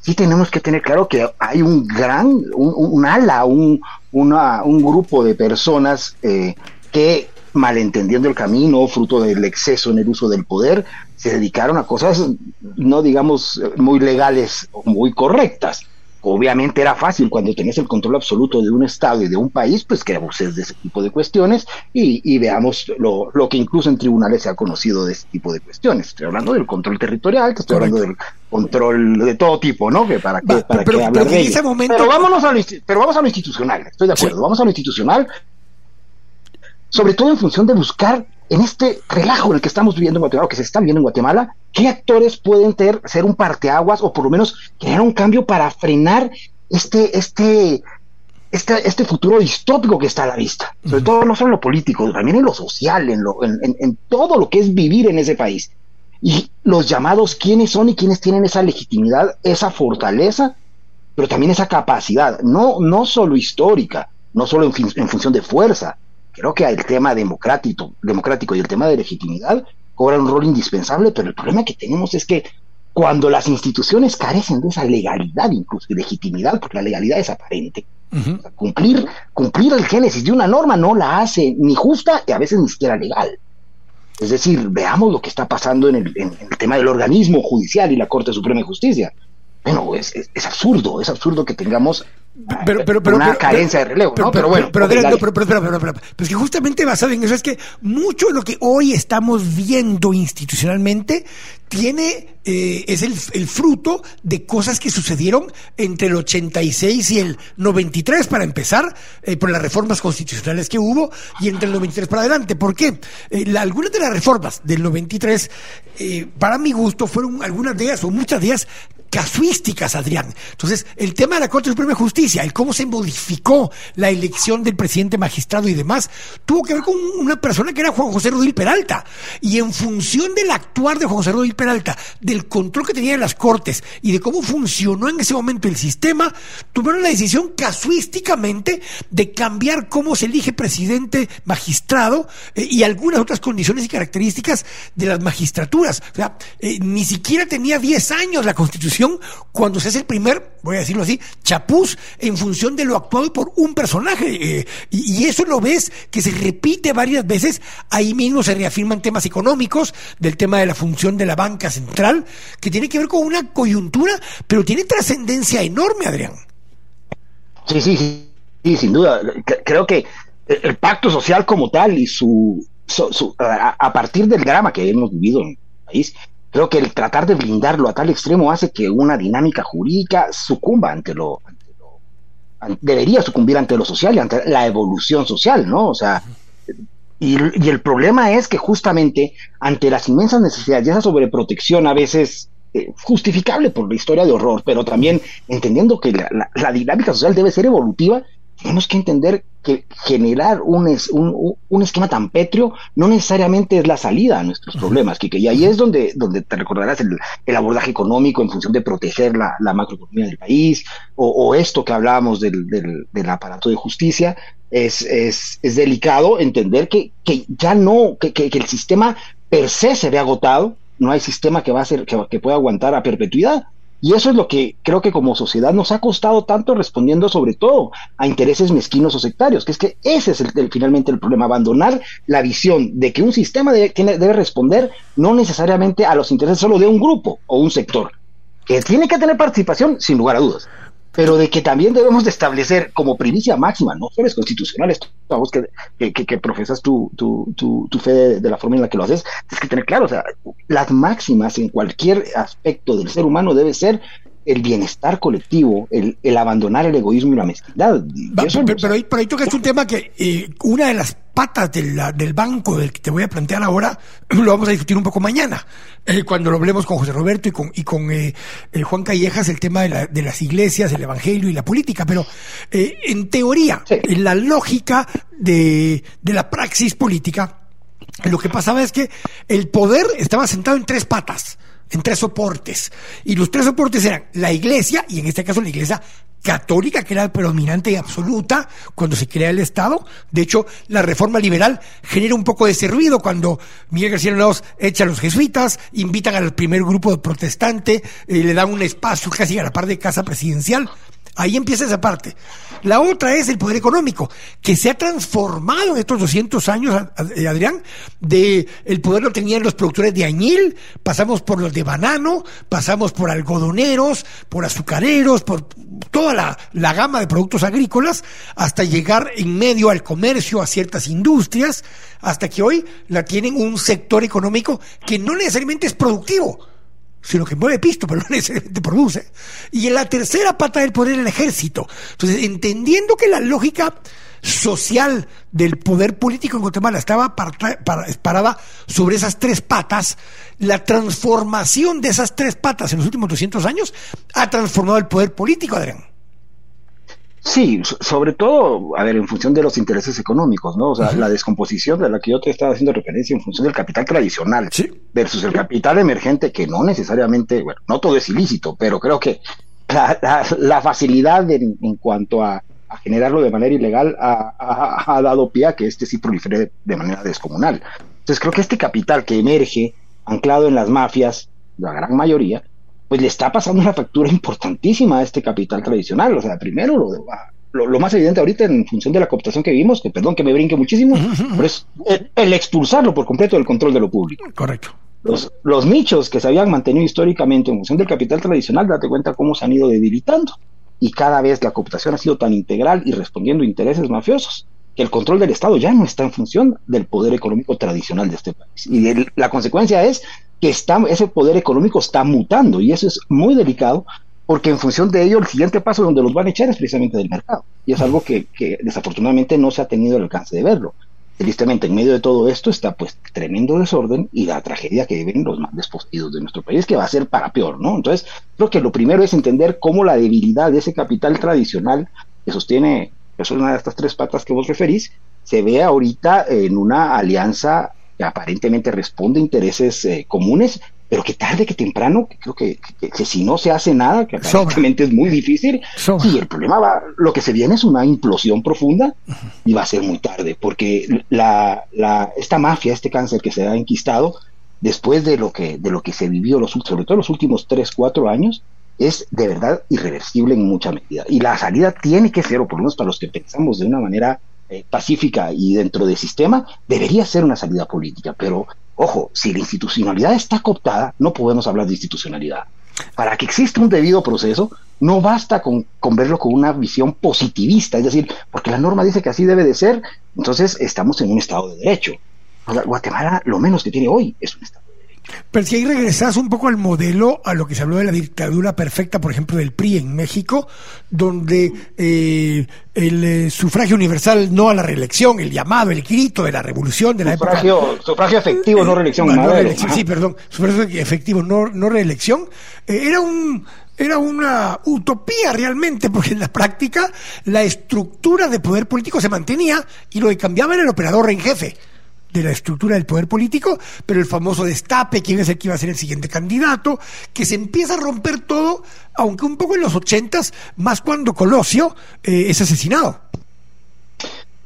sí tenemos que tener claro que hay un gran, un, ala, un, un grupo de personas eh, que malentendiendo el camino, fruto del exceso en el uso del poder, se dedicaron a cosas, no digamos, muy legales o muy correctas. Obviamente era fácil cuando tenías el control absoluto de un Estado y de un país, pues que abuses de ese tipo de cuestiones y, veamos lo, lo, que incluso en tribunales se ha conocido de ese tipo de cuestiones. Estoy hablando del control territorial, estoy hablando del control de todo tipo, ¿no? Que para qué, para pero, hablar de ese momento... Pero vámonos a lo, pero vamos a lo institucional, estoy de acuerdo, vamos a lo institucional, sobre todo en función de buscar en este relajo en el que estamos viviendo en Guatemala, que se está viviendo en Guatemala, qué actores pueden ter, ser un parteaguas o por lo menos crear un cambio para frenar este, este, este, este futuro distópico que está a la vista. Sobre todo no solo en lo político, también en lo social, en, lo, en, en, todo lo que es vivir en ese país. Y los llamados, quiénes son y quiénes tienen esa legitimidad, esa fortaleza, pero también esa capacidad, no, no solo histórica, no solo en, en función de fuerza, creo que el tema democrático, democrático y el tema de legitimidad cobran un rol indispensable, pero el problema que tenemos es que cuando las instituciones carecen de esa legalidad, incluso de legitimidad, porque la legalidad es aparente, cumplir, cumplir el génesis de una norma no la hace ni justa y a veces ni siquiera legal. Es decir, veamos lo que está pasando en el, en el tema del organismo judicial y la Corte Suprema de Justicia. Bueno, es, es, es absurdo, es absurdo que tengamos pero, pero, pero, una carencia de relevo, ¿no? Pero, bueno. Pero, pero, pero, pero, pero, pues que justamente basado en eso es que mucho de lo que hoy estamos viendo institucionalmente tiene, eh, es el, el, fruto de cosas que sucedieron entre el 86 y el 93, para empezar, eh, por las reformas constitucionales que hubo, y entre el 93 para adelante. ¿Por qué? Eh, la, algunas de las reformas del 93, eh, para mi gusto, fueron algunas de ellas, o muchas de ellas, casuísticas, Adrián. Entonces, el tema de la Corte Suprema de Justicia, el cómo se modificó la elección del presidente magistrado y demás, tuvo que ver con una persona que era Juan José Rodríguez Peralta. Y en función del actuar de Juan José Rodríguez Peralta, del control que tenía en las Cortes y de cómo funcionó en ese momento el sistema, tuvieron la decisión casuísticamente de cambiar cómo se elige presidente magistrado eh, y algunas otras condiciones y características de las magistraturas. O sea, eh, ni siquiera tenía 10 años la Constitución cuando se hace el primer, voy a decirlo así, chapuz en función de lo actuado por un personaje. Eh, y, eso lo ves que se repite varias veces. Ahí mismo se reafirman temas económicos, del tema de la función de la banca central, que tiene que ver con una coyuntura, pero tiene trascendencia enorme, Adrián. Sí, sí, sí, sin duda. Creo que el pacto social como tal y su, a, partir del drama que hemos vivido en el país, Creo que el tratar de blindarlo a tal extremo hace que una dinámica jurídica sucumba ante lo, debería sucumbir ante lo social y ante la evolución social, ¿no? O sea, y, el problema es que justamente ante las inmensas necesidades y esa sobreprotección a veces eh, justificable por la historia de horror, pero también entendiendo que la, dinámica social debe ser evolutiva, tenemos que entender que generar un, un, un, esquema tan pétreo no necesariamente es la salida a nuestros problemas, que y ahí es donde, donde te recordarás el, el abordaje económico en función de proteger la, la macroeconomía del país, o, o, esto que hablábamos del, del, del aparato de justicia, es, es, es delicado entender que, que ya no, que, que, que, el sistema per se se ve agotado, no hay sistema que va a ser, que, que pueda aguantar a perpetuidad, y eso es lo que creo que como sociedad nos ha costado tanto respondiendo sobre todo a intereses mezquinos o sectarios, que es que ese es el, finalmente el problema, abandonar la visión de que un sistema debe, debe responder no necesariamente a los intereses solo de un grupo o un sector, que tiene que tener participación sin lugar a dudas, pero de que también debemos de establecer como primicia máxima, no solo es constitucional, esto que, que, que, profesas tu, tu, tu, tu fe de, de, la forma en la que lo haces, es que tener claro, o sea, las máximas en cualquier aspecto del ser humano debe ser el bienestar colectivo, el, el, abandonar el egoísmo y la mezquindad. pero, pero, ahí, pero ahí tocas un tema que eh, una de las patas de la, del banco del que te voy a plantear ahora lo vamos a discutir un poco mañana, eh, cuando lo hablemos con José Roberto y con, y con eh, eh, Juan Callejas, el tema de, la, de, las iglesias, el evangelio y la política. Pero eh, en teoría, sí. en la lógica de, de la praxis política, lo que pasaba es que el poder estaba sentado en tres patas en tres soportes. Y los tres soportes eran la iglesia, y en este caso la iglesia católica, que era predominante y absoluta cuando se crea el Estado. De hecho, la reforma liberal genera un poco de ese ruido cuando Miguel García Laos echa a los jesuitas, invitan al primer grupo protestante, eh, le dan un espacio casi a la par de casa presidencial. Ahí empieza esa parte. La otra es el poder económico, que se ha transformado en estos 200 años, Adrián, de el poder lo tenían los productores de añil, pasamos por los de banano, pasamos por algodoneros, por azucareros, por toda la, la gama de productos agrícolas, hasta llegar en medio al comercio, a ciertas industrias, hasta que hoy la tienen un sector económico que no necesariamente es productivo, sino que mueve pisto, pero no necesariamente produce. Y en la tercera pata del poder el ejército. Entonces, entendiendo que la lógica social del poder político en Guatemala estaba parada sobre esas tres patas, la transformación de esas tres patas en los últimos 200 años ha transformado el poder político, Adrián. Sí, sobre todo, a ver, en función de los intereses económicos, ¿no? O sea, uh -huh. la descomposición de la que yo te estaba haciendo referencia en función del capital tradicional sí. versus el capital emergente, que no necesariamente, bueno, no todo es ilícito, pero creo que la, la, la facilidad en, en, cuanto a, a, generarlo de manera ilegal ha, ha, ha, dado pie a que este sí prolifere de manera descomunal. Entonces, creo que este capital que emerge, anclado en las mafias, la gran mayoría, pues le está pasando una factura importantísima a este capital tradicional. O sea, primero lo, lo, lo, más evidente ahorita en función de la cooptación que vimos, que perdón que me brinque muchísimo, pero es el, el, expulsarlo por completo del control de lo público. Correcto. Los, los nichos que se habían mantenido históricamente en función del capital tradicional, date cuenta cómo se han ido debilitando. Y cada vez la cooptación ha sido tan integral y respondiendo a intereses mafiosos el control del Estado ya no está en función del poder económico tradicional de este país. Y la consecuencia es que está, ese poder económico está mutando y eso es muy delicado porque en función de ello el siguiente paso donde los van a echar es precisamente del mercado y es algo que, desafortunadamente no se ha tenido el alcance de verlo. Tristemente, en medio de todo esto está pues tremendo desorden y la tragedia que viven los más despostidos de nuestro país, que va a ser para peor, ¿no? Entonces, creo que lo primero es entender cómo la debilidad de ese capital tradicional que sostiene, que es una de estas tres patas que vos referís, se ve ahorita en una alianza que aparentemente responde a intereses eh, comunes, pero que tarde que temprano, creo que, que, que, si no se hace nada, que aparentemente es muy difícil, sí, el problema va, lo que se viene es una implosión profunda y va a ser muy tarde, porque la, la, esta mafia, este cáncer que se ha enquistado, después de lo que, de lo que se vivió, los, sobre todo los últimos 3, 4 años, es de verdad irreversible en mucha medida. Y la salida tiene que ser, o por lo menos para los que pensamos de una manera eh, pacífica y dentro del sistema, debería ser una salida política. Pero, ojo, si la institucionalidad está cooptada, no podemos hablar de institucionalidad. Para que exista un debido proceso, no basta con, con verlo con una visión positivista, es decir, porque la norma dice que así debe de ser, entonces estamos en un Estado de Derecho. Guatemala lo menos que tiene hoy es un Estado pero si ahí regresas un poco al modelo, a lo que se habló de la dictadura perfecta, por ejemplo, del PRI en México, donde eh, el eh, sufragio universal no a la reelección, el llamado, el grito de la revolución de la sufragio, época. Sufragio efectivo, no reelección. No, no reelección sí, perdón. Sufragio efectivo, no, no reelección. Eh, era un era una utopía realmente, porque en la práctica la estructura de poder político se mantenía y lo que cambiaba era el operador en jefe de la estructura del poder político, pero el famoso destape, quién es el que iba a ser el siguiente candidato, que se empieza a romper todo, aunque un poco en los ochentas, más cuando Colosio eh, es asesinado.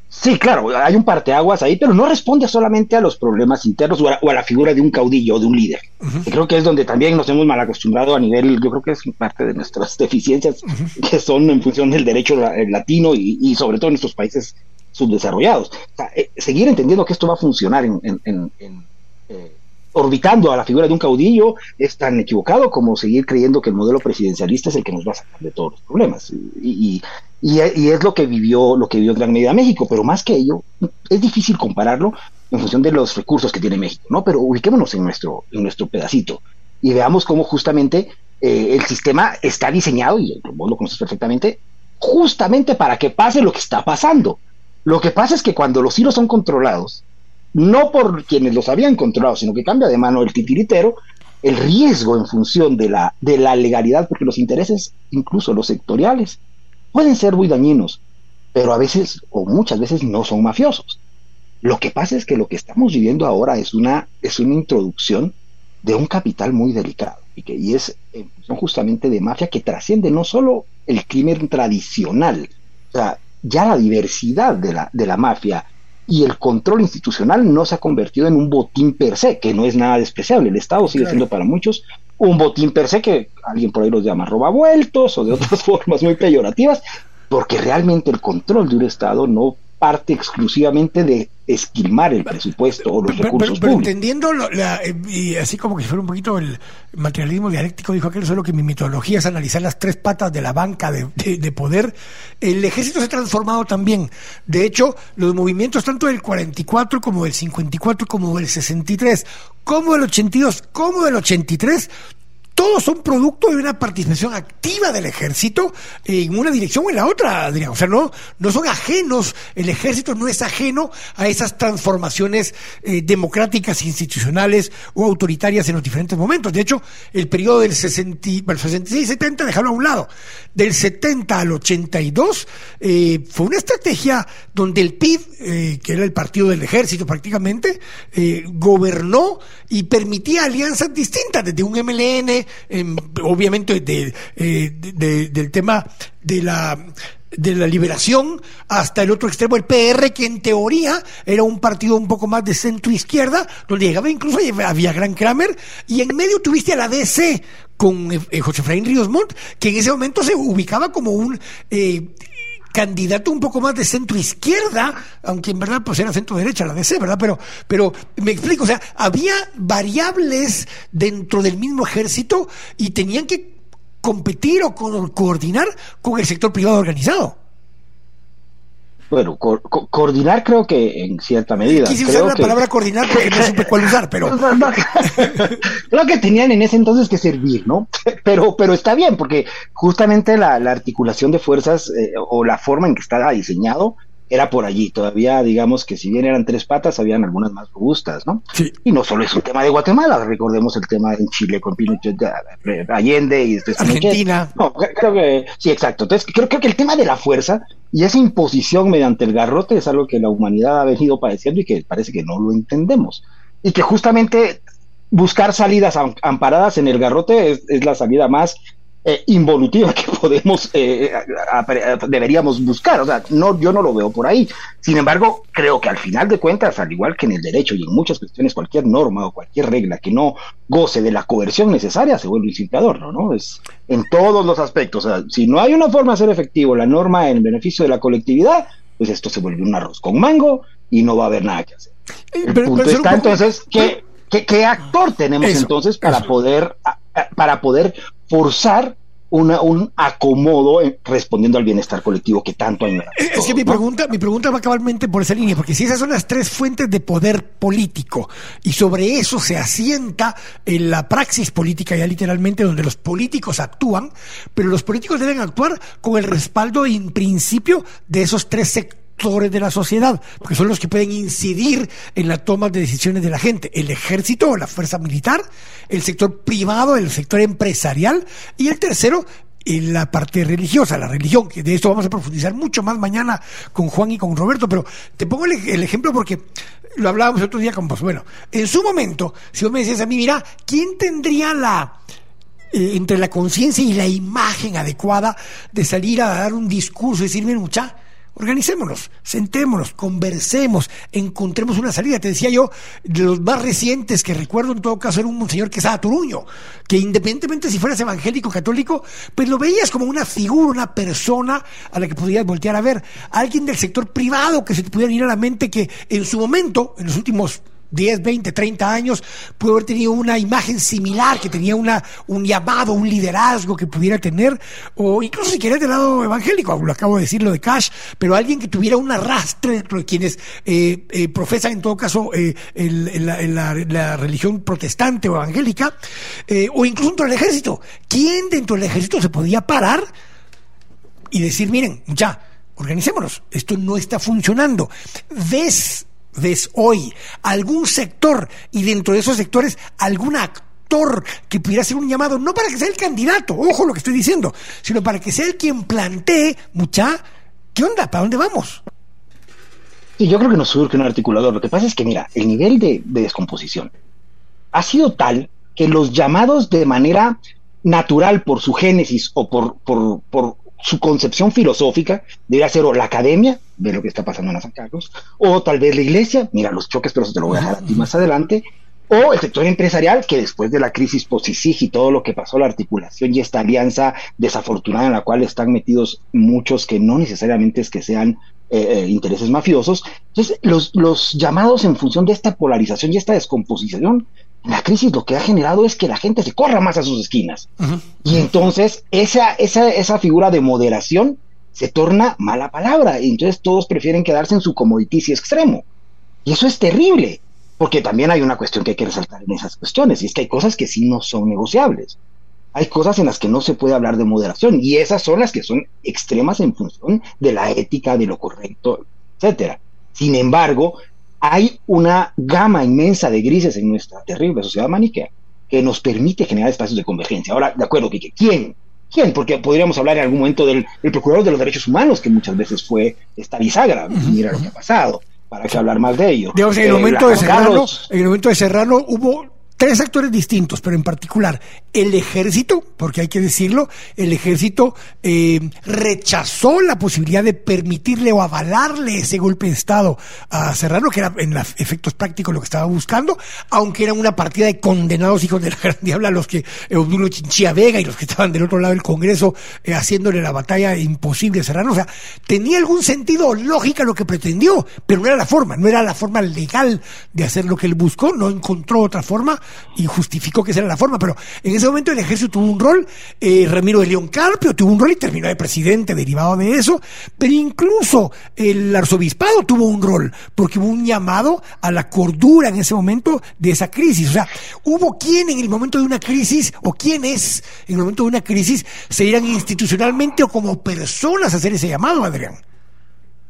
Sí, claro, hay un parteaguas ahí, pero no responde solamente a los problemas internos o a, o a la figura de un caudillo o de un líder. Uh -huh. Creo que es donde también nos hemos mal acostumbrado a nivel, yo creo que es parte de nuestras deficiencias, uh -huh. que son en función del derecho latino y, y sobre todo en nuestros países subdesarrollados. Eh, seguir entendiendo que esto va a funcionar en, en, en, en, eh, orbitando a la figura de un caudillo es tan equivocado como seguir creyendo que el modelo presidencialista es el que nos va a sacar de todos los problemas. Y, y, es lo que vivió, lo que vivió en gran medida México, pero más que ello, es difícil compararlo en función de los recursos que tiene México, ¿no? Pero ubiquémonos en nuestro, en nuestro pedacito y veamos cómo justamente eh, el sistema está diseñado, y vos lo conoces perfectamente, justamente para que pase lo que está pasando. Lo que pasa es que cuando los hilos son controlados, no por quienes los habían controlado, sino que cambia de mano el titiritero, el riesgo en función de la, de la legalidad, porque los intereses, incluso los sectoriales, pueden ser muy dañinos, pero a veces o muchas veces no son mafiosos. Lo que pasa es que lo que estamos viviendo ahora es una, es una introducción de un capital muy delicado y, que, y es justamente de mafia que trasciende no solo el crimen tradicional, o sea, ya la diversidad de la, de la mafia y el control institucional no se ha convertido en un botín per se, que no es nada despreciable. El Estado sigue siendo para muchos un botín per se que alguien por ahí los llama robavueltos o de otras formas muy peyorativas, porque realmente el control de un Estado no parte exclusivamente de esquilmar el presupuesto o los recursos pero, entendiendo, eh, y así como que fuera un poquito el materialismo dialéctico, dijo aquel solo que mi mitología es analizar las tres patas de la banca de, de, poder, el ejército se ha transformado también. De hecho, los movimientos tanto del 44 como del 54 como del 63, como del 82, como del 83, todos son producto de una participación activa del ejército en una dirección o en la otra, O sea, no, no son ajenos, el ejército no es ajeno a esas transformaciones eh, democráticas, institucionales o autoritarias en los diferentes momentos. De hecho, el periodo del 60, 66-70, dejarlo a un lado, del 70 al 82, eh, fue una estrategia donde el PIB, eh, que era el partido del ejército prácticamente, gobernó y permitía alianzas distintas, desde un MLN, obviamente eh, del tema de la de la liberación hasta el otro extremo, el PR, que en teoría era un partido un poco más de centro izquierda, donde llegaba incluso había Gran Kramer, y en medio tuviste a la DC con eh, José Efraín Ríos Montt, que en ese momento se ubicaba como un eh, candidato un poco más de centro izquierda, aunque en verdad pues era centro derecha la DC, ¿verdad? Pero, pero me explico, o sea, había variables dentro del mismo ejército y tenían que competir o coordinar con el sector privado organizado. Bueno, coordinar creo que en cierta medida. Quise usar la palabra coordinar porque no supe cuál usar, pero... creo que tenían en ese entonces que servir, ¿no? Pero, pero está bien, porque justamente la, articulación de fuerzas eh, o la forma en que estaba diseñado era por allí. Todavía, digamos que si bien eran tres patas, habían algunas más robustas, ¿no? Sí. Y no solo es un tema de Guatemala, recordemos el tema en Chile con Pinochet, Allende y después Argentina. No, creo que sí, exacto. Entonces, creo, creo que el tema de la fuerza y esa imposición mediante el garrote es algo que la humanidad ha venido padeciendo y que parece que no lo entendemos. Y que justamente buscar salidas amparadas en el garrote es la salida más eh, involutiva que podemos, eh, deberíamos buscar. O sea, no, yo no lo veo por ahí. Sin embargo, creo que al final de cuentas, al igual que en el derecho y en muchas cuestiones, cualquier norma o cualquier regla que no goce de la coerción necesaria se vuelve incitador, ¿no? ¿no? Es en todos los aspectos. O sea, si no hay una forma de hacer efectivo la norma en beneficio de la colectividad, pues esto se vuelve un arroz con mango y no va a haber nada que hacer. Eh, el punto está entonces ¿qué, qué, actor tenemos entonces para poder para poder forzar un acomodo respondiendo al bienestar colectivo que tanto hay. Es que mi pregunta, mi pregunta va cabalmente por esa línea, porque si esas son las tres fuentes de poder político y sobre eso se asienta en la praxis política ya literalmente donde los políticos actúan, pero los políticos deben actuar con el respaldo en principio de esos tres sectores de la sociedad, porque son los que pueden incidir en la toma de decisiones de la gente, el ejército la fuerza militar, el sector privado, el sector empresarial y el tercero, la parte religiosa, la religión, que de esto vamos a profundizar mucho más mañana con Juan y con Roberto, pero te pongo el, ejemplo porque lo hablábamos otro día con vos. Bueno, en su momento, si vos me decías a mí, mira, ¿quién tendría la eh, entre la conciencia y la imagen adecuada de salir a dar un discurso y decirme, mucha, Organicémonos, sentémonos, conversemos, encontremos una salida. Te decía yo, de los más recientes que recuerdo en todo caso era un señor que estaba Turuño, que independientemente si fueras evangélico o católico, pues lo veías como una figura, una persona a la que podías voltear a ver. Alguien del sector privado que se te pudiera ir a la mente que en su momento, en los últimos 10, 20, 30 años, pudo haber tenido una imagen similar, que tenía una, un llamado, un liderazgo que pudiera tener, o incluso si quieres del lado evangélico, lo acabo de decir lo de Cash, pero alguien que tuviera un arrastre de quienes eh, eh, profesan en todo caso eh, la, religión protestante o evangélica, o incluso dentro del ejército. ¿Quién dentro del ejército se podía parar y decir, miren, ya, organicémonos, esto no está funcionando? ¿Ves, ves hoy algún sector y dentro de esos sectores algún actor que pudiera hacer un llamado, no para que sea el candidato, ojo lo que estoy diciendo, sino para que sea el quien plantee, mucha, ¿qué onda? ¿Para dónde vamos? Sí, yo creo que nos surge un articulador. Lo que pasa es que, mira, el nivel de, descomposición ha sido tal que los llamados de manera natural por su génesis o por, por, por su concepción filosófica debería ser o la academia, ve lo que está pasando en San Carlos, o tal vez la iglesia, mira los choques, pero eso te lo voy a dejar a ti más adelante, o el sector empresarial, que después de la crisis post y todo lo que pasó, la articulación y esta alianza desafortunada en la cual están metidos muchos que no necesariamente es que sean eh, eh, intereses mafiosos. Entonces, los, los llamados en función de esta polarización y esta descomposición la crisis lo que ha generado es que la gente se corra más a sus esquinas. Y entonces esa, esa, esa figura de moderación se torna mala palabra. Y entonces todos prefieren quedarse en su comoditicio extremo. Y eso es terrible, porque también hay una cuestión que hay que resaltar en esas cuestiones, y es que hay cosas que sí no son negociables. Hay cosas en las que no se puede hablar de moderación, y esas son las que son extremas en función de la ética, de lo correcto, etcétera. Sin embargo, hay una gama inmensa de grises en nuestra terrible sociedad maniquea que nos permite generar espacios de convergencia. Ahora, de acuerdo, Kike, ¿quién? ¿Quién? Porque podríamos hablar en algún momento del Procurador de los Derechos Humanos, que muchas veces fue esta bisagra. Mira lo que ha pasado. ¿Para qué hablar más de ello? en, el eh, momento de Serrano, en el momento de Serrano hubo tres actores distintos, pero en particular el ejército, porque hay que decirlo, el ejército eh, rechazó la posibilidad de permitirle o avalarle ese golpe de Estado a Serrano, que era en efectos prácticos lo que estaba buscando, aunque era una partida de condenados hijos de la gran diabla, los que Obdulio Chinchilla Vega y los que estaban del otro lado del Congreso eh, haciéndole la batalla imposible a Serrano. O sea, tenía algún sentido lógica lo que pretendió, pero no era la forma, no era la forma legal de hacer lo que él buscó, no encontró otra forma y justificó que esa era la forma, pero en ese momento el ejército tuvo un rol, eh, Ramiro de León Carpio tuvo un rol y terminó de presidente derivado de eso, pero incluso el arzobispado tuvo un rol, porque hubo un llamado a la cordura en ese momento de esa crisis. O sea, hubo quien en el momento de una crisis, o quienes en el momento de una crisis se irán institucionalmente o como personas a hacer ese llamado, Adrián.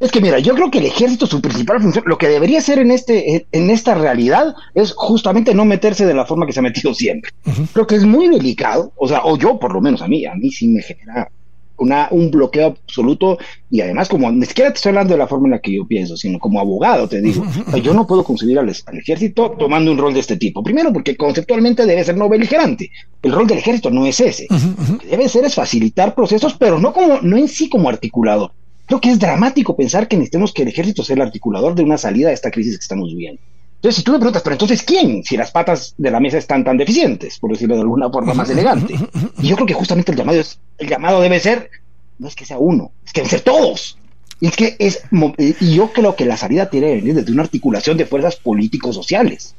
Es que mira, yo creo que el ejército, su principal función, lo que debería ser en este, en esta realidad, es justamente no meterse de la forma que se ha metido siempre. Creo que es muy delicado, o sea, o yo por lo menos a mí, a mí sí me genera una, un bloqueo absoluto y además como ni siquiera te estoy hablando de la forma en la que yo pienso, sino como abogado te digo, yo no puedo concebir al, ejército tomando un rol de este tipo. Primero porque conceptualmente debe ser no beligerante. El rol del ejército no es ese. Lo que debe ser es facilitar procesos, pero no como no en sí como articulador. Creo que es dramático pensar que necesitemos que el ejército sea el articulador de una salida a esta crisis que estamos viviendo. Entonces, si tú me preguntas, pero entonces, ¿quién? Si las patas de la mesa están tan deficientes, por decirlo de alguna forma más elegante. Y yo creo que justamente el llamado, es, el llamado debe ser, no es que sea uno, es que deben ser todos. Y es que es, y yo creo que la salida tiene que venir desde una articulación de fuerzas políticos sociales.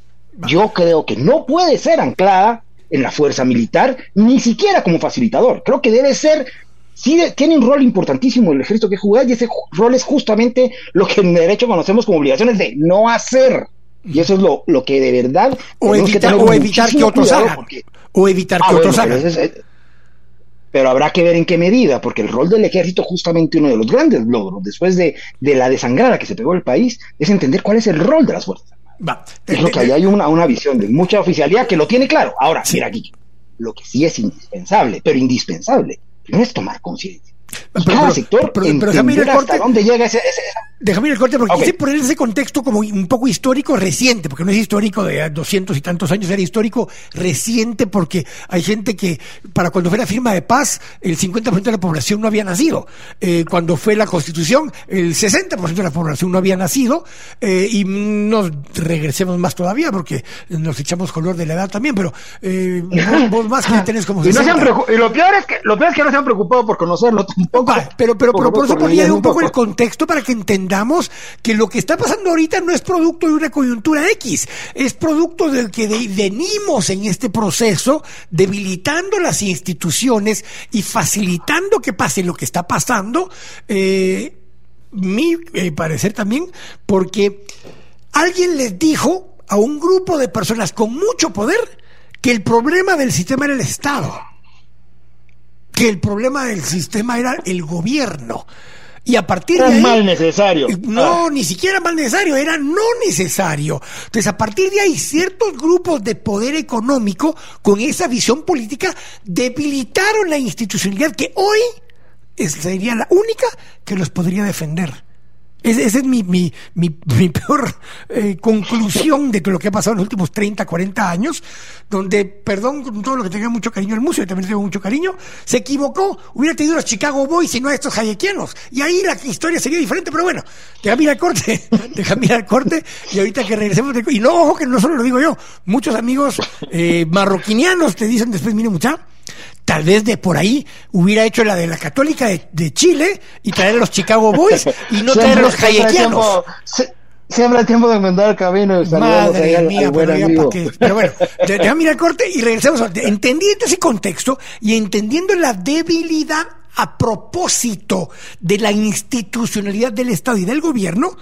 Yo creo que no puede ser anclada en la fuerza militar, ni siquiera como facilitador. Creo que debe ser sí tiene un rol importantísimo el ejército que jugar y ese rol es justamente lo que en derecho conocemos como obligaciones de no hacer. Y eso es lo, lo que de verdad... O evitar, que, evitar que otros hagan. O evitar que otros hagan. Pero, habrá que ver en qué medida, porque el rol del ejército, justamente uno de los grandes logros, después de, de la desangrada que se pegó el país, es entender cuál es el rol de las Fuerzas Armadas. Es lo que ahí hay una, una visión de mucha oficialidad que lo tiene claro. Ahora, mira aquí, lo que sí es indispensable, pero indispensable, es tomar conciencia. Cada sector pero, pero, pero hasta dónde llega ese, Déjame ir el corte porque okay. quise poner ese contexto como un poco histórico reciente, porque no es histórico de 200 y tantos años, era histórico reciente porque hay gente que para cuando fue la firma de paz el 50% de la población no había nacido. Eh, cuando fue la constitución el 60% de la población no había nacido eh, y nos regresemos más todavía porque nos echamos color de la edad también, pero eh, vos, más que tenés como... Y, no se han y lo, peor es que, lo peor es que no se han preocupado por conocerlo un poco. pero, pero, pero por eso ponía un poco el contexto para que entendamos que lo que está pasando ahorita no es producto de una coyuntura X, es producto del que venimos en este proceso debilitando las instituciones y facilitando que pase lo que está pasando. Eh, mi eh, parecer también, porque alguien les dijo a un grupo de personas con mucho poder que el problema del sistema era el Estado, que el problema del sistema era el gobierno. Y a partir de ahí. mal necesario. No, ah. ni siquiera mal necesario, era no necesario. Entonces, a partir de ahí, ciertos grupos de poder económico con esa visión política debilitaron la institucionalidad que hoy sería la única que los podría defender. Esa es mi, mi, mi, peor eh, conclusión de lo que ha pasado en los últimos 30, 40 años, donde, perdón con todo lo que tenga mucho cariño al museo, también tengo mucho cariño, se equivocó, hubiera tenido a los Chicago Boys y no a estos hayekianos. Y ahí la historia sería diferente, pero bueno, déjame ir al corte, déjame ir al corte, y ahorita que regresemos, de, y no, ojo que no solo lo digo yo, muchos amigos eh, marroquinianos te dicen después, mire mucha, tal vez de por ahí hubiera hecho la de la Católica de, Chile y traer a los Chicago Boys y no traer a los hayekianos. Siempre hay tiempo de enmendar el camino. Madre mía, pero, pero bueno, déjame mirar el corte y regresemos. Entendiendo ese contexto y entendiendo la debilidad a propósito de la institucionalidad del Estado y del gobierno,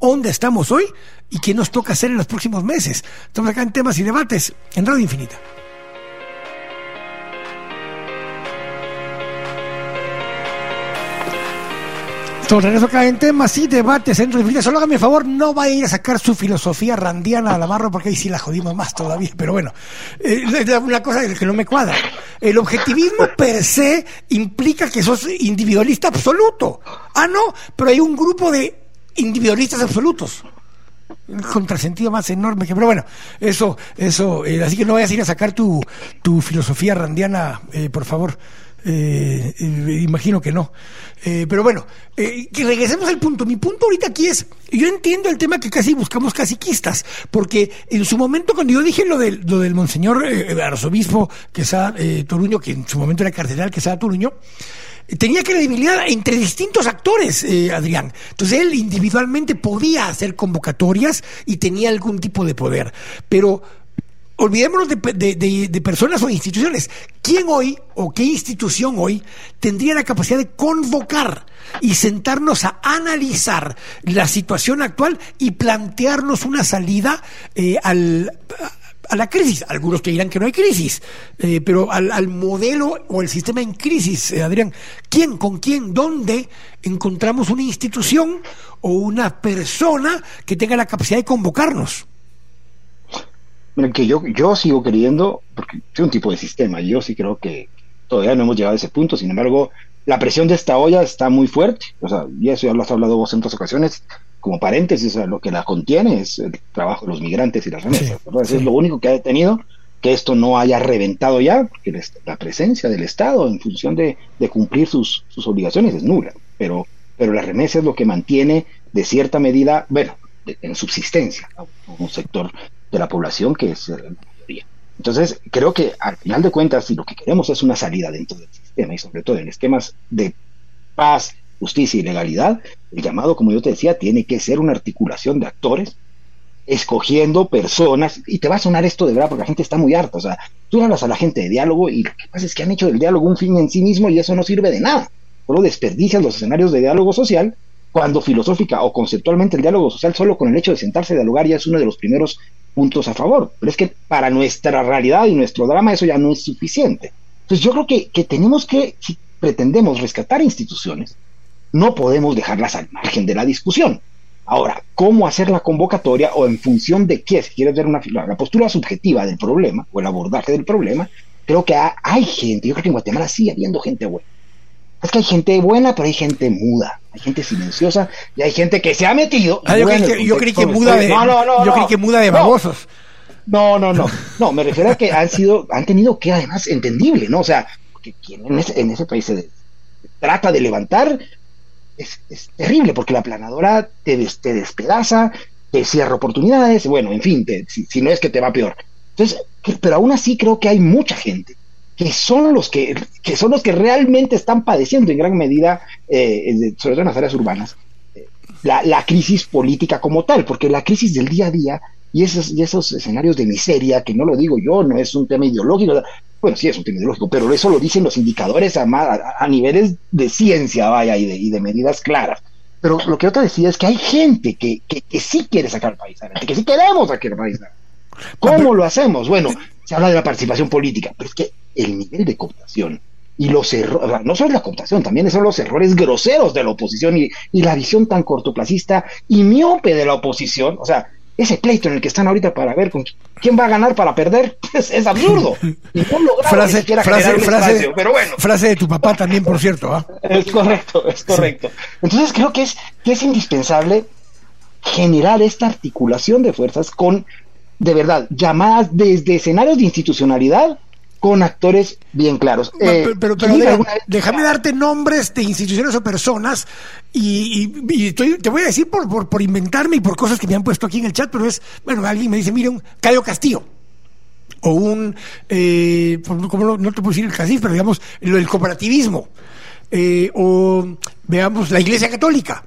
¿dónde estamos hoy y qué nos toca hacer en los próximos meses? Estamos acá en temas y debates en Radio Infinita. Estamos regreso acá en temas y debates en Infinita. Solo hágame favor, no va a ir a sacar su filosofía randiana a la barra porque ahí sí la jodimos más todavía. Pero bueno, eh, es una cosa que no me cuadra. El objetivismo per se implica que sos individualista absoluto. Ah, no, pero hay un grupo de individualistas absolutos contrasentido más enorme que pero bueno eso eso eh, así que no vayas a ir a sacar tu, tu filosofía randiana eh, por favor eh, eh, imagino que no. Eh, pero bueno, que regresemos al punto. Mi punto ahorita aquí es, yo entiendo el tema que casi buscamos caciquistas, porque en su momento cuando yo dije lo del, lo del monseñor arzobispo que sea Toruño, que en su momento era cardenal que sea Toruño, tenía credibilidad entre distintos actores, Adrián. Entonces él individualmente podía hacer convocatorias y tenía algún tipo de poder. Pero olvidémonos de, personas o instituciones. ¿Quién hoy o qué institución hoy tendría la capacidad de convocar y sentarnos a analizar la situación actual y plantearnos una salida eh, al, a la crisis? Algunos te dirán que no hay crisis, eh, pero al, modelo o el sistema en crisis, eh, Adrián. ¿Quién, con quién, dónde encontramos una institución o una persona que tenga la capacidad de convocarnos? Que yo, yo sigo queriendo, porque soy un tipo de sistema, yo sí creo que todavía no hemos llegado a ese punto, sin embargo, la presión de esta olla está muy fuerte, o sea, y eso ya lo has hablado vos en otras ocasiones, como paréntesis, lo que la contiene es el trabajo de los migrantes y las remesas, es lo único que ha detenido que esto no haya reventado ya, porque la presencia del Estado en función de, de cumplir sus, sus, obligaciones es nula, pero, pero la remesa es lo que mantiene de cierta medida, bueno, en subsistencia un sector de la población que es la mayoría. Entonces, creo que al final de cuentas, si lo que queremos es una salida dentro del sistema y sobre todo en esquemas de paz, justicia y legalidad, el llamado, como yo te decía, tiene que ser una articulación de actores escogiendo personas, y te va a sonar esto de verdad porque la gente está muy harta, o sea, tú hablas a la gente de diálogo y lo que pasa es que han hecho del diálogo un fin en sí mismo y eso no sirve de nada, solo desperdicias los escenarios de diálogo social cuando filosófica o conceptualmente el diálogo social solo con el hecho de sentarse a dialogar ya es uno de los primeros puntos a favor. Pero es que para nuestra realidad y nuestro drama eso ya no es suficiente. Entonces yo creo que, que tenemos que, si pretendemos rescatar instituciones, no podemos dejarlas al margen de la discusión. Ahora, ¿cómo hacer la convocatoria o en función de qué? Si quieres ver una, la postura subjetiva del problema o el abordaje del problema, creo que hay gente, yo creo que en Guatemala sigue habiendo gente buena es que hay gente buena, pero hay gente muda, hay gente silenciosa y hay gente que se ha metido. Ah, yo, creí que, muda de, no, no, no, yo creí que muda de babosos. No, no, no, no, me refiero a que han sido, han tenido que además entendible, ¿no? O sea, que quien en ese, en ese país se, trata de levantar es, terrible porque la planadora te, te despedaza, te cierra oportunidades, bueno, en fin, si, si, no es que te va peor. Entonces, pero aún así creo que hay mucha gente que son los que, que son los que realmente están padeciendo en gran medida, eh, sobre todo en las áreas urbanas, eh, la, la, crisis política como tal, porque la crisis del día a día y esos, y esos escenarios de miseria, que no lo digo yo, no es un tema ideológico, bueno, sí es un tema ideológico, pero eso lo dicen los indicadores a, a, niveles de ciencia, vaya, y de, y de medidas claras. Pero lo que yo te decía es que hay gente que, que, que sí quiere sacar el país adelante, que sí queremos sacar el país adelante. ¿Cómo lo hacemos? Bueno, se habla de la participación política, pero es que el nivel de cooptación y los errores, no solo la cooptación, también son los errores groseros de la oposición y, y, la visión tan cortoplacista y miope de la oposición, o sea, ese pleito en el que están ahorita para ver con quién va a ganar para perder es, absurdo. Y no frase, frase, frase, pero bueno. frase de tu papá también, por cierto. ¿ah? Es correcto, es correcto. Entonces creo que es, que es indispensable generar esta articulación de fuerzas con de verdad, llamadas desde escenarios de institucionalidad con actores bien claros. Eh, pero, déjame darte nombres de instituciones o personas y, te voy a decir por, por, por, inventarme y por cosas que me han puesto aquí en el chat, pero es, bueno, alguien me dice, mire, un Cayo Castillo. O un, eh, como no, te puedo decir el CACIF, pero digamos, el, cooperativismo. Eh, o veamos la Iglesia Católica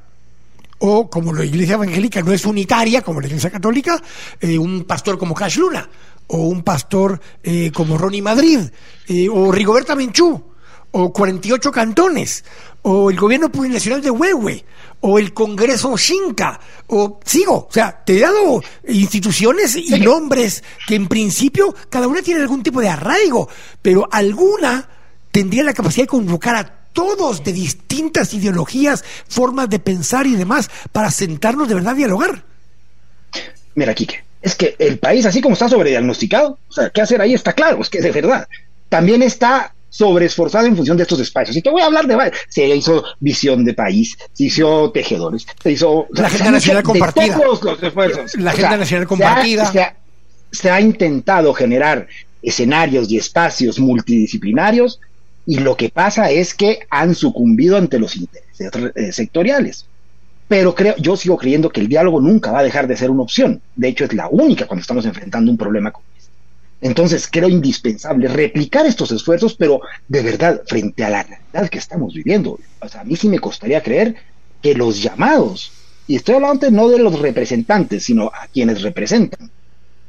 o como la iglesia evangélica no es unitaria como la iglesia católica, eh, un pastor como Cash Luna, o un pastor eh, como Ronnie Madrid, eh, o Rigoberta Menchú, o 48 cantones, o el gobierno plurinacional de Huehue, o el Congreso Xinca, o sigo, o sea, te he dado instituciones y nombres que en principio cada una tiene algún tipo de arraigo, pero alguna tendría la capacidad de convocar a todos de distintas ideologías, formas de pensar y demás, para sentarnos de verdad a dialogar. Mira, Quique, es que el país, así como está sobrediagnosticado, o sea, ¿qué hacer ahí? Está claro, es que de verdad, también está sobreesforzado en función de estos espacios. Y te voy a hablar de se hizo visión de país, se hizo tejedores, se hizo la agenda nacional compartida. La agenda nacional compartida. se ha intentado generar escenarios y espacios multidisciplinarios y lo que pasa es que han sucumbido ante los intereses eh, sectoriales. Pero creo, yo sigo creyendo que el diálogo nunca va a dejar de ser una opción. De hecho, es la única cuando estamos enfrentando un problema como este. Entonces, creo indispensable replicar estos esfuerzos, pero de verdad, frente a la realidad que estamos viviendo. O sea, a mí sí me costaría creer que los llamados, y estoy hablando no de los representantes, sino a quienes representan,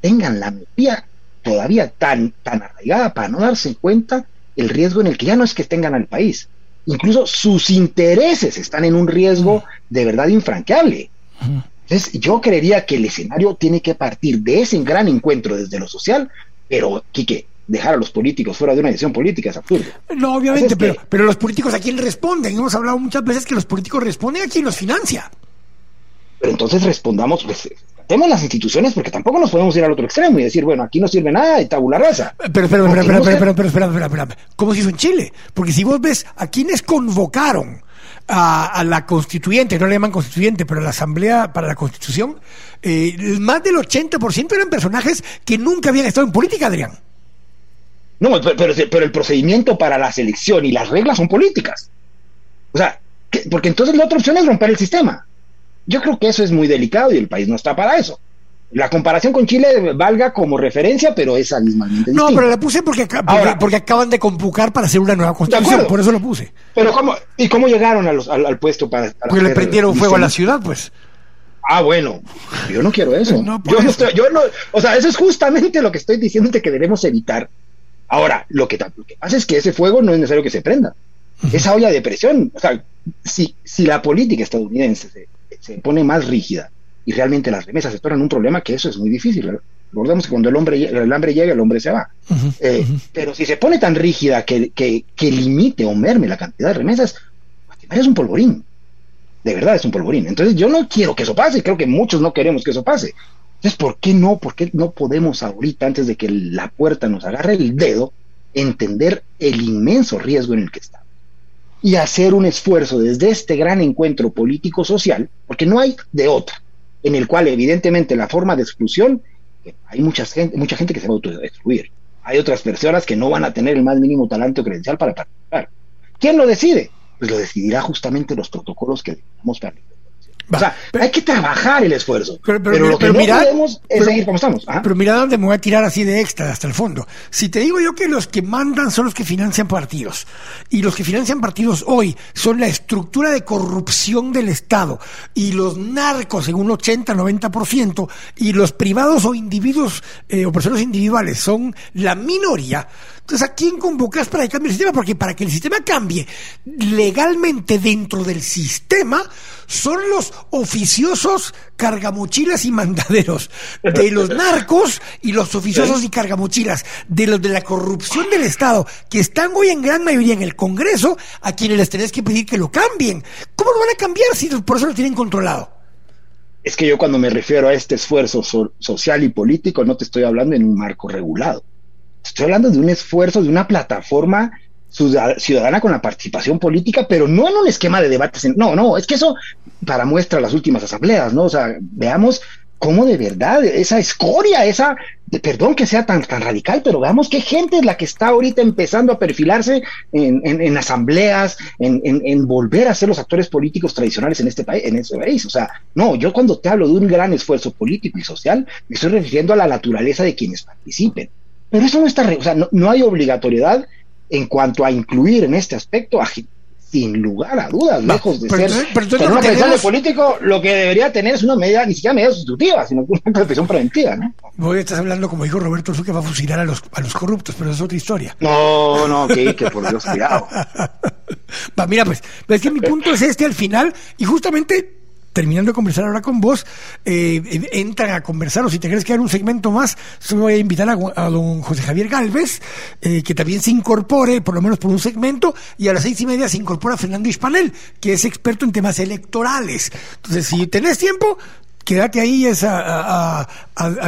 tengan la miopía todavía tan, tan arraigada para no darse cuenta el riesgo en el que ya no es que tengan al país, incluso sus intereses están en un riesgo de verdad infranqueable. Entonces, yo creería que el escenario tiene que partir de ese gran encuentro desde lo social, pero, Quique, dejar a los políticos fuera de una decisión política es absurdo. No, obviamente, pero, pero los políticos a quién responden. Hemos hablado muchas veces que los políticos responden a quien los financia. Pero entonces respondamos, pues, tenemos las instituciones porque tampoco nos podemos ir al otro extremo y decir, bueno, aquí no sirve nada y tabula rasa. Pero, pero, pero, pero, pero, pero, espera, espera, ¿Cómo se hizo en Chile? Porque si vos ves a quienes convocaron a, la constituyente, no le llaman constituyente, pero a la Asamblea para la Constitución, eh, más del 80% eran personajes que nunca habían estado en política, Adrián. No, pero, pero, el procedimiento para la selección y las reglas son políticas. O sea, porque entonces la otra opción es romper el sistema. Yo creo que eso es muy delicado y el país no está para eso. La comparación con Chile valga como referencia, pero es abismalmente No, pero la puse porque, porque, acaban de convocar para hacer una nueva constitución, por eso lo puse. Pero ¿cómo, ¿y cómo llegaron al, puesto para... porque le prendieron fuego a la ciudad, pues. Ah, bueno, yo no quiero eso. yo, no estoy, yo no, o sea, eso es justamente lo que estoy diciéndote que debemos evitar. Ahora, lo que, lo que pasa es que ese fuego no es necesario que se prenda. Esa olla de presión, o sea, si, si la política estadounidense se pone más rígida y realmente las remesas se tornan un problema, que eso es muy difícil. Recordemos que cuando el, hombre, el hambre llega, el hombre se va. Eh, pero si se pone tan rígida que, que, limite o merme la cantidad de remesas, es un polvorín. De verdad es un polvorín. Entonces yo no quiero que eso pase, creo que muchos no queremos que eso pase. Entonces, ¿por qué no? ¿Por qué no podemos ahorita, antes de que la puerta nos agarre el dedo, entender el inmenso riesgo en el que estamos? Y hacer un esfuerzo desde este gran encuentro político-social, porque no hay de otra, en el cual evidentemente la forma de exclusión, hay mucha gente, mucha gente que se va a autodestruir, hay otras personas que no van a tener el más mínimo talento credencial para participar. ¿Quién lo decide? Pues lo decidirá justamente los protocolos que debemos para o sea, hay que trabajar el esfuerzo. Pero, lo que no podemos es seguir como estamos. Pero mira dónde me voy a tirar así de extra hasta el fondo. Si te digo yo que los que mandan son los que financian partidos, y los que financian partidos hoy son la estructura de corrupción del Estado, y los narcos en un 80-90%, y los privados o individuos eh, o personas individuales son la minoría, entonces, ¿a quién convocas para que cambie el sistema? Porque para que el sistema cambie legalmente dentro del sistema, son los oficiosos cargamochilas y mandaderos de los narcos y los oficiosos y cargamochilas de los de la corrupción del Estado, que están hoy en gran mayoría en el Congreso, a quienes les tenés que pedir que lo cambien. ¿Cómo lo van a cambiar si por eso lo tienen controlado? Es que yo cuando me refiero a este esfuerzo social y político no te estoy hablando en un marco regulado Estoy hablando de un esfuerzo, de una plataforma ciudadana con la participación política, pero no en un esquema de debates. no, no, es que eso para muestra las últimas asambleas, ¿no? O sea, veamos cómo de verdad esa escoria, esa, perdón que sea tan, tan radical, pero veamos qué gente es la que está ahorita empezando a perfilarse en, asambleas, en, volver a ser los actores políticos tradicionales en este país, en este país. O sea, no, yo cuando te hablo de un gran esfuerzo político y social, me estoy refiriendo a la naturaleza de quienes participen. Pero eso no está, o sea, no, hay obligatoriedad en cuanto a incluir en este aspecto a sin lugar a dudas, lejos de ser pero, una presión de político, lo que debería tener es una medida, ni siquiera medida sustitutiva, sino una presión preventiva, ¿no? Voy, estás hablando, como dijo Roberto que va a fusilar a los, a los corruptos, pero es otra historia. No, no, que, que por Dios, cuidado. Va, mira, pues, es que mi punto es este al final, y justamente terminando de conversar ahora con vos, eh, entran a conversar, o si te quieres quedar un segmento más, solo voy a invitar a, don José Javier Galvez, eh, que también se incorpore, por lo menos por un segmento, y a las seis y media se incorpora Fernando Ispanel, que es experto en temas electorales. Entonces, si tenés tiempo, quédate ahí es a,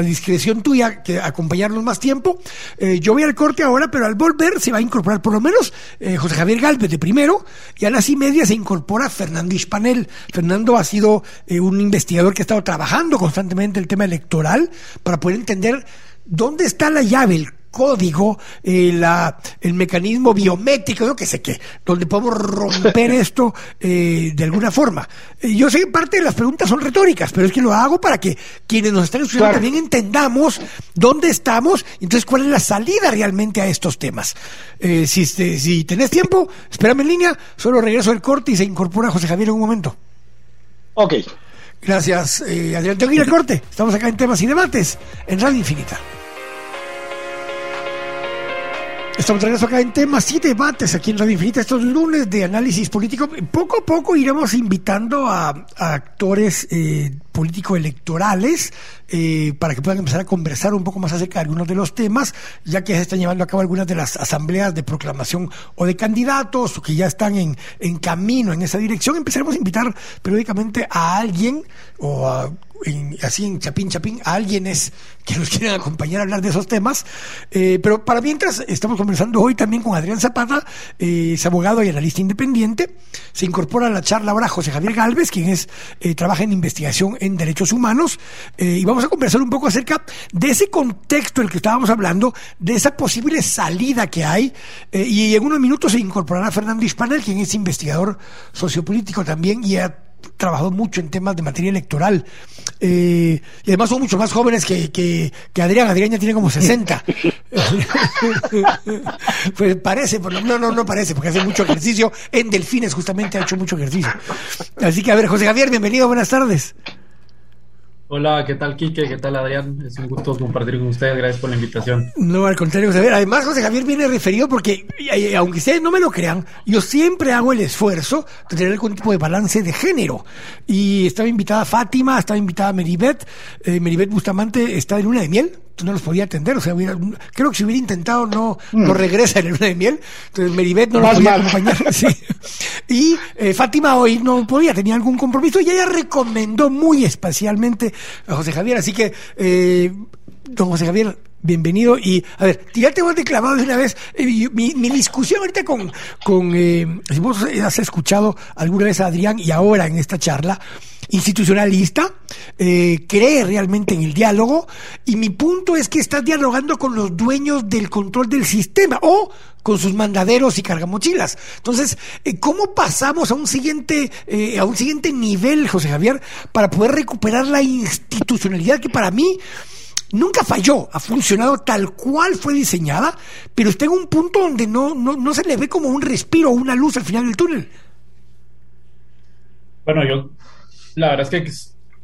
discreción tuya que acompañarnos más tiempo. Eh, yo voy al corte ahora, pero al volver se va a incorporar por lo menos eh, José Javier Galvez de primero y a las y media se incorpora Fernando Ispanel. Fernando ha sido eh, un investigador que ha estado trabajando constantemente el tema electoral para poder entender dónde está la llave, el código, eh, la, el mecanismo biométrico, yo que sé qué, donde podemos romper esto eh, de alguna forma. Eh, yo sé que parte de las preguntas son retóricas, pero es que lo hago para que quienes nos están escuchando también entendamos dónde estamos, y entonces cuál es la salida realmente a estos temas. si, este, si tenés tiempo, espérame en línea, solo regreso del corte y se incorpora José Javier en un momento. Ok. Gracias, Adrián. Tengo que ir al corte. Estamos acá en temas y debates en Radio Infinita. Estamos regreso acá en temas y debates aquí en Radio Infinita, estos lunes de análisis político. Poco a poco iremos invitando a, actores eh, político-electorales eh, para que puedan empezar a conversar un poco más acerca de algunos de los temas, ya que se están llevando a cabo algunas de las asambleas de proclamación o de candidatos o que ya están en, en camino en esa dirección. Empezaremos a invitar periódicamente a alguien o a así en chapín chapín a alguienes que nos quieren acompañar a hablar de esos temas. Eh, pero para mientras estamos conversando hoy también con Adrián Zapata, eh, es abogado y analista independiente. Se incorpora a la charla ahora José Javier Galvez, quien es trabaja en investigación derechos humanos. y vamos a conversar un poco acerca de ese contexto del que estábamos hablando, de esa posible salida que hay. y en unos minutos se incorporará Fernando Hispanel, quien es investigador sociopolítico también y ha trabajado mucho en temas de materia electoral. Eh, y además son mucho más jóvenes que, que, Adrián. Adrián ya tiene como 60. pues parece, no, no, no parece, porque hace mucho ejercicio. En Delfines justamente ha hecho mucho ejercicio. Así que a ver, José Javier, bienvenido, buenas tardes. Hola, ¿qué tal, Quique? ¿Qué tal, Adrián? Es un gusto compartir con ustedes. Gracias por la invitación. No, al contrario, José. Además, José Javier viene referido porque, aunque ustedes no me lo crean, yo siempre hago el esfuerzo de tener algún tipo de balance de género. Y estaba invitada Fátima, estaba invitada Meribet. Eh, Meribet Bustamante está en luna de miel no los podía atender. O sea, creo que si hubiera intentado, no, no mm. regresa en el luna de miel. Entonces, Meribet no lo podía acompañar. Y eh, Fátima hoy no podía, tenía algún compromiso y ella recomendó muy especialmente a José Javier. Así que, eh, don José Javier, bienvenido. Y, a ver, tirate vos de clavado de una vez. Eh, mi, mi, discusión ahorita con, con si vos has escuchado alguna vez a Adrián y ahora en esta charla, institucionalista, eh, cree realmente en el diálogo y mi punto es que estás dialogando con los dueños del control del sistema o con sus mandaderos y cargamochilas. Entonces, eh, ¿cómo pasamos a un siguiente eh, a un siguiente nivel, José Javier, para poder recuperar la institucionalidad que para mí nunca falló, ha funcionado tal cual fue diseñada, pero está en un punto donde no, no, no se le ve como un respiro o una luz al final del túnel. Bueno, yo la verdad es que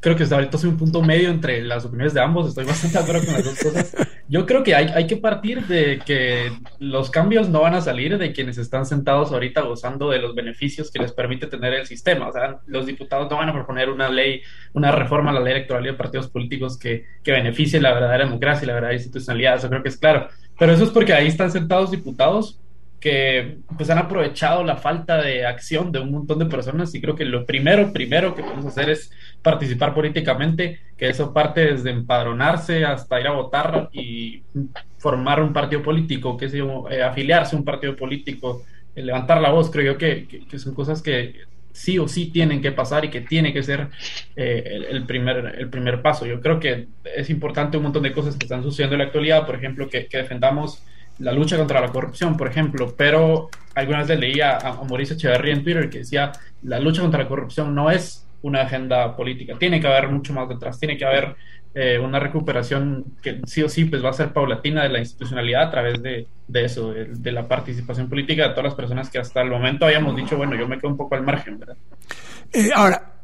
creo que ahorita soy un punto medio entre las opiniones de ambos, estoy bastante de acuerdo con las dos cosas. Yo creo que hay, hay que partir de que los cambios no van a salir de quienes están sentados ahorita gozando de los beneficios que les permite tener el sistema. O sea, los diputados no van a proponer una ley, una reforma a la ley electoral y de partidos políticos que, que beneficie la verdadera democracia y la verdadera institucionalidad, eso creo que es claro. Pero eso es porque ahí están sentados diputados que pues han aprovechado la falta de acción de un montón de personas y creo que lo primero, primero que podemos hacer es participar políticamente, que eso parte desde empadronarse hasta ir a votar y formar un partido político, que sé eh, afiliarse a un partido político, eh, levantar la voz, creo yo que, son cosas que sí o sí tienen que pasar y que tiene que ser eh, el, primer, el primer paso. Yo creo que es importante un montón de cosas que están sucediendo en la actualidad, por ejemplo, que defendamos la lucha contra la corrupción, por ejemplo, pero alguna vez leía a, Mauricio Echeverría en Twitter que decía, la lucha contra la corrupción no es una agenda política, tiene que haber mucho más detrás, tiene que haber eh, una recuperación que sí o sí pues va a ser paulatina de la institucionalidad a través de, eso, de, la participación política de todas las personas que hasta el momento habíamos dicho, bueno, yo me quedo un poco al margen, ¿verdad? Eh, ahora,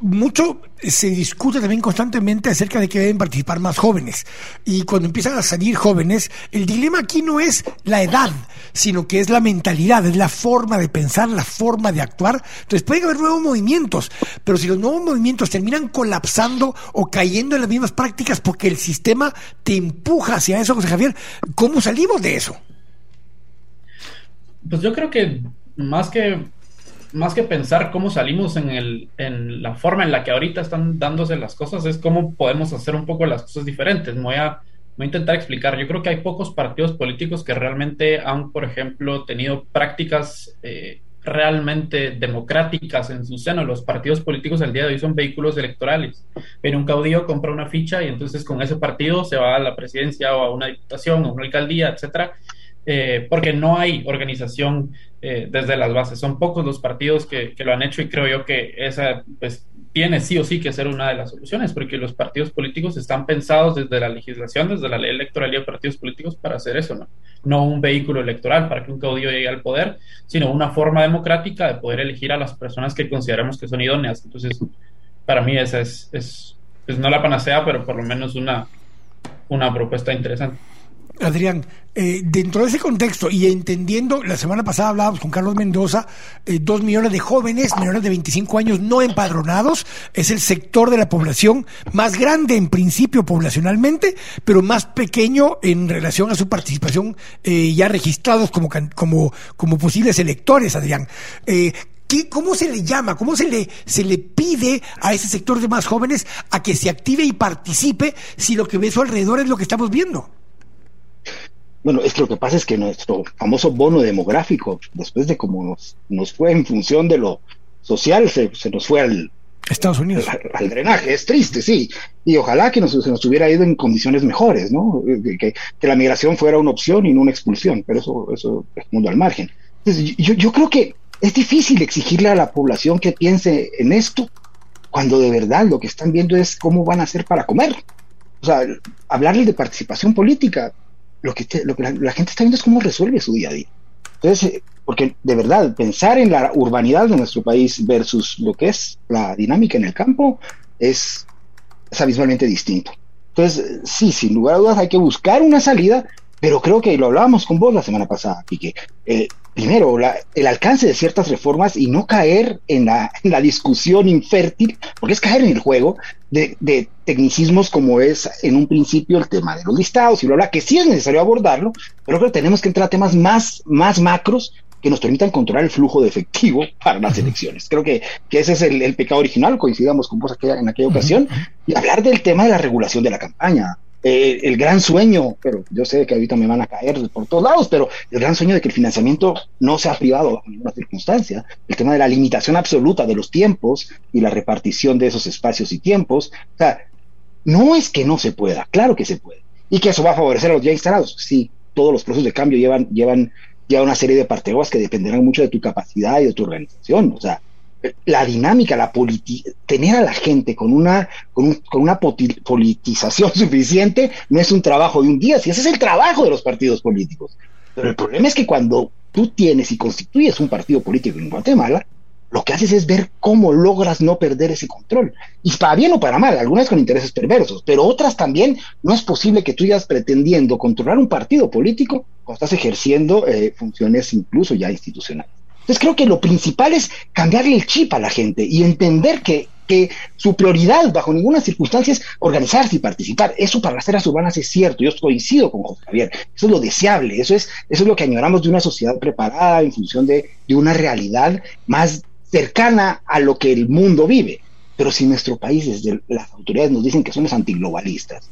mucho se discute también constantemente acerca de que deben participar más jóvenes. Y cuando empiezan a salir jóvenes, el dilema aquí no es la edad, sino que es la mentalidad, es la forma de pensar, la forma de actuar. Entonces pueden haber nuevos movimientos, pero si los nuevos movimientos terminan colapsando o cayendo en las mismas prácticas porque el sistema te empuja hacia eso, José Javier, ¿cómo salimos de eso? Pues yo creo que más que más que pensar cómo salimos en, el, en la forma en la que ahorita están dándose las cosas, es cómo podemos hacer un poco las cosas diferentes. Voy a, voy a intentar explicar. Yo creo que hay pocos partidos políticos que realmente han, por ejemplo, tenido prácticas eh, realmente democráticas en su seno. Los partidos políticos al día de hoy son vehículos electorales. Viene un caudillo, compra una ficha y entonces con ese partido se va a la presidencia o a una diputación o a una alcaldía, etcétera eh, porque no hay organización eh, desde las bases. Son pocos los partidos que, lo han hecho y creo yo que esa pues, tiene sí o sí que ser una de las soluciones, porque los partidos políticos están pensados desde la legislación, desde la ley electoral y de partidos políticos para hacer eso, ¿no? No un vehículo electoral para que un caudillo llegue al poder, sino una forma democrática de poder elegir a las personas que consideramos que son idóneas. Entonces, para mí esa es, es, es no la panacea, pero por lo menos una, una propuesta interesante. Adrián, eh, dentro de ese contexto y entendiendo, la semana pasada hablábamos con Carlos Mendoza, eh, dos millones de jóvenes menores de 25 años no empadronados, es el sector de la población más grande en principio poblacionalmente, pero más pequeño en relación a su participación eh, ya registrados como, como, como posibles electores, Adrián. ¿Qué, ¿Cómo se le llama? ¿Cómo se le, se le pide a ese sector de más jóvenes a que se active y participe si lo que ve a su alrededor es lo que estamos viendo? Bueno, es que lo que pasa es que nuestro famoso bono demográfico, después de cómo nos, nos fue en función de lo social, se, nos fue al, Estados Unidos. Al, drenaje, es triste, sí. Y ojalá que nos, se nos hubiera ido en condiciones mejores, ¿no? Que, que, la migración fuera una opción y no una expulsión, pero eso, eso es mundo al margen. Entonces, yo, yo creo que es difícil exigirle a la población que piense en esto cuando de verdad lo que están viendo es cómo van a hacer para comer. O sea, hablarles de participación política, lo que, lo que la, gente está viendo es cómo resuelve su día a día. Entonces, eh, porque de verdad, pensar en la urbanidad de nuestro país versus lo que es la dinámica en el campo es, es abismalmente distinto. Entonces, sí, sin lugar a dudas hay que buscar una salida, pero creo que lo hablábamos con vos la semana pasada, Pique. Eh, primero, el alcance de ciertas reformas y no caer en la, discusión infértil, porque es caer en el juego de, tecnicismos como es en un principio el tema de los listados y lo habla, que sí es necesario abordarlo, pero creo que tenemos que entrar a temas más, más macros que nos permitan controlar el flujo de efectivo para las elecciones. Creo que, que ese es el, pecado original, coincidamos con vos aquella, en aquella ocasión, y hablar del tema de la regulación de la campaña. Eh, el gran sueño, pero yo sé que ahorita me van a caer por todos lados, pero el gran sueño de que el financiamiento no sea privado bajo ninguna circunstancia, el tema de la limitación absoluta de los tiempos y la repartición de esos espacios y tiempos, o sea, no es que no se pueda, claro que se puede, y que eso va a favorecer a los ya instalados, sí, todos los procesos de cambio llevan, llevan ya una serie de partegoas que dependerán mucho de tu capacidad y de tu organización, o sea, la dinámica, la tener a la gente con una, con, una politización suficiente no es un trabajo de un día, si ese es el trabajo de los partidos políticos. Pero el problema es que cuando tú tienes y constituyes un partido político en Guatemala, lo que haces es ver cómo logras no perder ese control. Y para bien o para mal, algunas con intereses perversos, pero otras también no es posible que tú vayas pretendiendo controlar un partido político cuando estás ejerciendo eh, funciones incluso ya institucionales. Entonces creo que lo principal es cambiarle el chip a la gente y entender que, su prioridad bajo ninguna circunstancia es organizarse y participar. Eso para las áreas urbanas es cierto, yo coincido con José Javier, eso es lo deseable, eso es, eso es lo que añoramos de una sociedad preparada en función de, de una realidad más cercana a lo que el mundo vive. Pero si nuestro país, desde las autoridades nos dicen que somos antiglobalistas,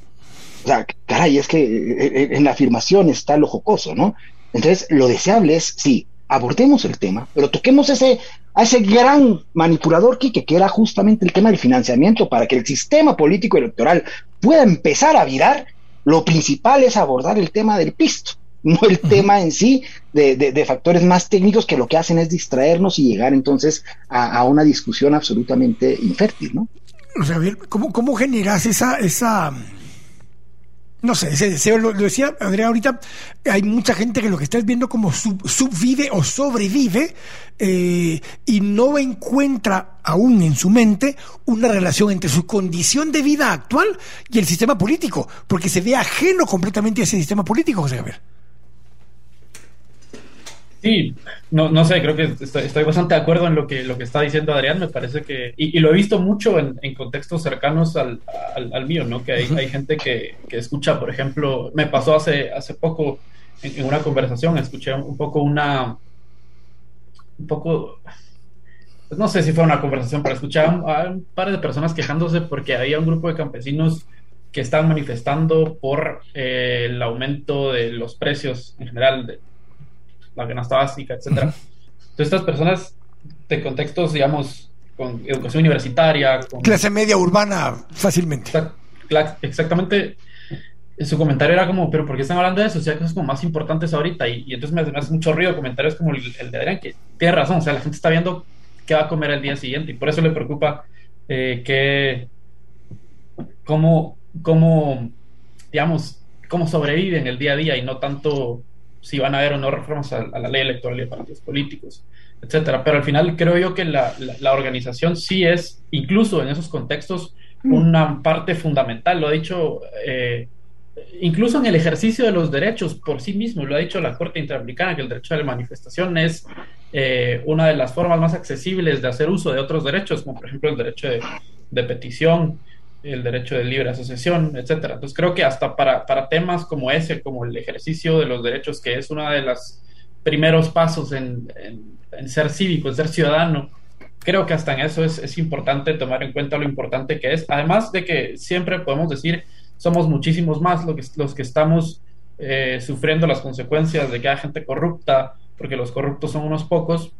o sea, caray, es que eh, eh, en la afirmación está lo jocoso, ¿no? Entonces, lo deseable es, sí, abordemos el tema, pero toquemos ese, a ese gran manipulador, Quique, que era justamente el tema del financiamiento, para que el sistema político electoral pueda empezar a virar, lo principal es abordar el tema del pisto, no el tema en sí de, factores más técnicos que lo que hacen es distraernos y llegar entonces a, una discusión absolutamente infértil, ¿no? O sea, ¿cómo, cómo generas esa, esa no sé, deseo, lo, decía Andrea ahorita, hay mucha gente que lo que está viendo como subvive o sobrevive eh, y no encuentra aún en su mente una relación entre su condición de vida actual y el sistema político, porque se ve ajeno completamente a ese sistema político, José Javier. Sí, no, no sé, creo que estoy, bastante de acuerdo en lo que, lo que está diciendo Adrián, me parece que, y, lo he visto mucho en, contextos cercanos al, al, mío, ¿no? Que hay, hay gente que, que, escucha, por ejemplo, me pasó hace, hace poco en, una conversación, escuché un poco una, un poco, pues no sé si fue una conversación, pero escuché a un, par de personas quejándose porque había un grupo de campesinos que estaban manifestando por eh, el aumento de los precios en general de, la canasta básica, etcétera. Entonces, estas personas de contextos, digamos, con educación universitaria, con... Clase media urbana, fácilmente. exactamente. Su comentario era como, pero ¿por qué están hablando de eso? O sea, cosas como más importantes ahorita. Y, entonces me, hace mucho ruido comentarios como el, de Adrián, que tiene razón. O sea, la gente está viendo qué va a comer el día siguiente. Y por eso le preocupa eh, que... Cómo, cómo, digamos, cómo sobreviven el día a día y no tanto si van a haber o no reformas a, la ley electoral y a partidos políticos, etcétera. Pero al final creo yo que la, organización sí es, incluso en esos contextos, mm. una parte fundamental. Lo ha dicho, eh, incluso en el ejercicio de los derechos por sí mismo, lo ha dicho la Corte Interamericana, que el derecho a la manifestación es eh, una de las formas más accesibles de hacer uso de otros derechos, como por ejemplo el derecho de, de petición, el derecho de libre asociación, etcétera. Entonces creo que hasta para, para, temas como ese, como el ejercicio de los derechos, que es uno de los primeros pasos en, en, ser cívico, en ser ciudadano, creo que hasta en eso es, es, importante tomar en cuenta lo importante que es, además de que siempre podemos decir, somos muchísimos más los que, los que estamos eh, sufriendo las consecuencias de que haya gente corrupta, porque los corruptos son unos pocos,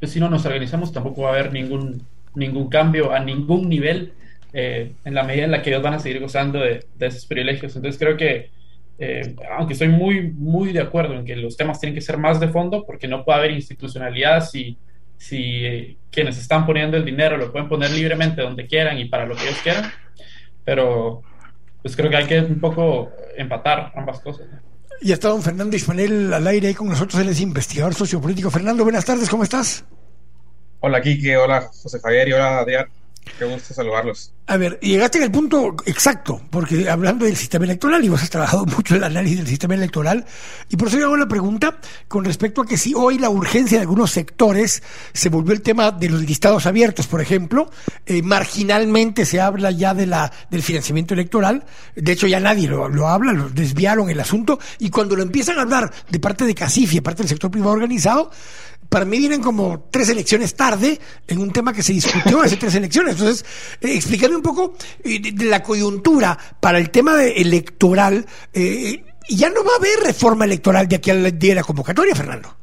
pues si no nos organizamos tampoco va a haber ningún, ningún cambio a ningún nivel eh, en la medida en la que ellos van a seguir gozando de, esos privilegios. Entonces creo que, eh, aunque estoy muy, muy de acuerdo en que los temas tienen que ser más de fondo, porque no puede haber institucionalidad si, si eh, quienes están poniendo el dinero lo pueden poner libremente donde quieran y para lo que ellos quieran, pero pues creo que hay que un poco empatar ambas cosas. Y está don Fernando Ismael al aire ahí con nosotros, él es investigador sociopolítico. Fernando, buenas tardes, ¿cómo estás? Hola Kike, hola José Javier y hola Adrián. Qué gusto saludarlos. A ver, llegaste en el punto exacto, porque hablando del sistema electoral, y vos has trabajado mucho el análisis del sistema electoral, y por eso yo hago la pregunta con respecto a que si hoy la urgencia de algunos sectores se volvió el tema de los listados abiertos, por ejemplo, eh, marginalmente se habla ya de la, del financiamiento electoral, de hecho ya nadie lo, lo habla, lo desviaron el asunto, y cuando lo empiezan a hablar de parte de CACIF y de parte del sector privado organizado, para mí vienen como tres elecciones tarde en un tema que se discutió hace tres elecciones. Entonces, eh, un poco de, la coyuntura para el tema electoral. ya no va a haber reforma electoral de aquí al día de la convocatoria, Fernando.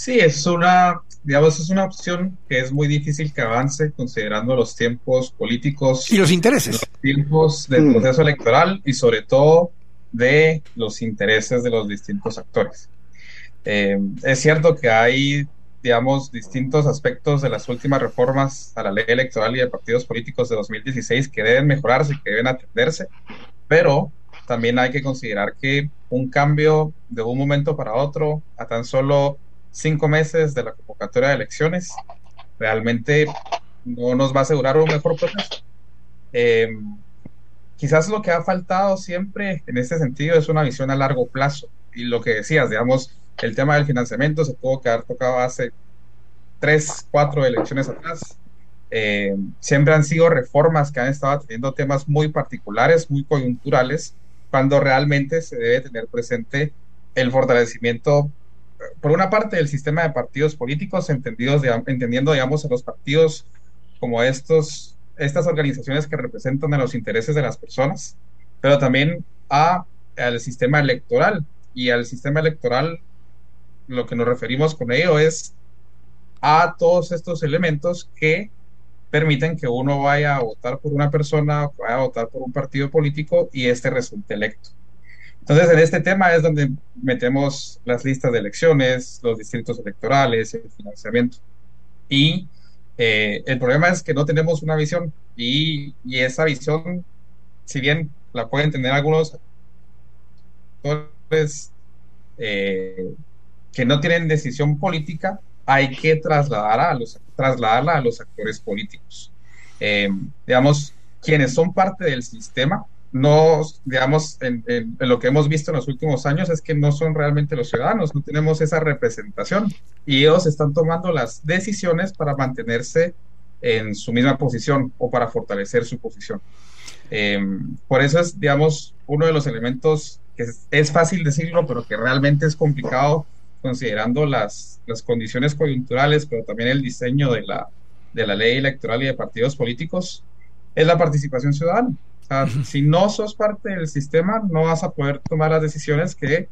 Sí, es una, digamos, es una opción que es muy difícil que avance considerando los tiempos políticos y los intereses, los tiempos del mm. proceso electoral y sobre todo de los intereses de los distintos actores. Eh, es cierto que hay, digamos, distintos aspectos de las últimas reformas a la ley electoral y de partidos políticos de 2016 que deben mejorarse y que deben atenderse, pero también hay que considerar que un cambio de un momento para otro a tan solo cinco meses de la convocatoria de elecciones, realmente no nos va a asegurar un mejor proceso. Eh, quizás lo que ha faltado siempre en este sentido es una visión a largo plazo. Y lo que decías, digamos, el tema del financiamiento se tuvo que haber tocado hace tres, cuatro elecciones atrás. Eh, siempre han sido reformas que han estado teniendo temas muy particulares, muy coyunturales, cuando realmente se debe tener presente el fortalecimiento por una parte, el sistema de partidos políticos, entendidos, entendiendo, digamos, a los partidos como estos, estas organizaciones que representan a los intereses de las personas, pero también a, al sistema electoral. Y al sistema electoral, lo que nos referimos con ello es a todos estos elementos que permiten que uno vaya a votar por una persona, vaya a votar por un partido político y este resulte electo. Entonces, en este tema es donde metemos las listas de elecciones, los distritos electorales, el financiamiento. Y eh, el problema es que no tenemos una visión y, y, esa visión, si bien la pueden tener algunos actores eh, que no tienen decisión política, hay que trasladarla a los, trasladarla a los actores políticos. Eh, digamos, quienes son parte del sistema no, digamos, en, lo que hemos visto en los últimos años es que no son realmente los ciudadanos, no tenemos esa representación y ellos están tomando las decisiones para mantenerse en su misma posición o para fortalecer su posición. Em, por eso es, digamos, uno de los elementos que es, fácil decirlo, pero que realmente es complicado considerando las, las condiciones coyunturales, pero también el diseño de la, de la ley electoral y de partidos políticos, es la participación ciudadana. Si no sos parte del sistema, no vas a poder tomar las decisiones que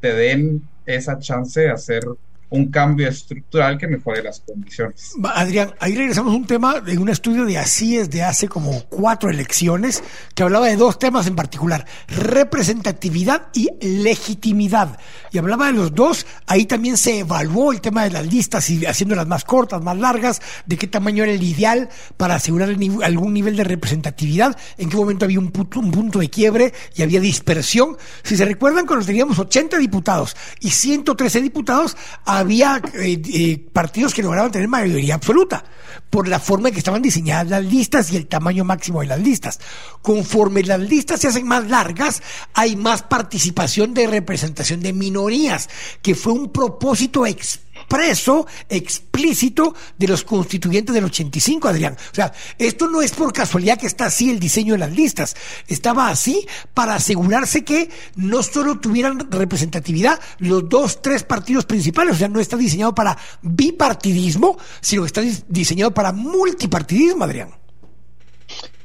te den esa chance de hacer un cambio estructural que mejore las condiciones. Adrián, ahí regresamos a un tema de un estudio de es de hace como cuatro elecciones que hablaba de dos temas en particular, representatividad y legitimidad. Y hablaba de los dos, ahí también se evaluó el tema de las listas y haciéndolas más cortas, más largas, de qué tamaño era el ideal para asegurar algún nivel de representatividad, en qué momento había un punto, un punto de quiebre y había dispersión. Si se recuerdan, cuando teníamos 80 diputados y 113 diputados, había eh, eh, partidos que lograban tener mayoría absoluta por la forma en que estaban diseñadas las listas y el tamaño máximo de las listas. Conforme las listas se hacen más largas, hay más participación de representación de minorías, que fue un propósito expreso expreso, explícito de los constituyentes del 85, Adrián. O sea, esto no es por casualidad que está así el diseño de las listas. Estaba así para asegurarse que no solo tuvieran representatividad los dos, tres partidos principales. O sea, no está diseñado para bipartidismo, sino que está diseñado para multipartidismo, Adrián.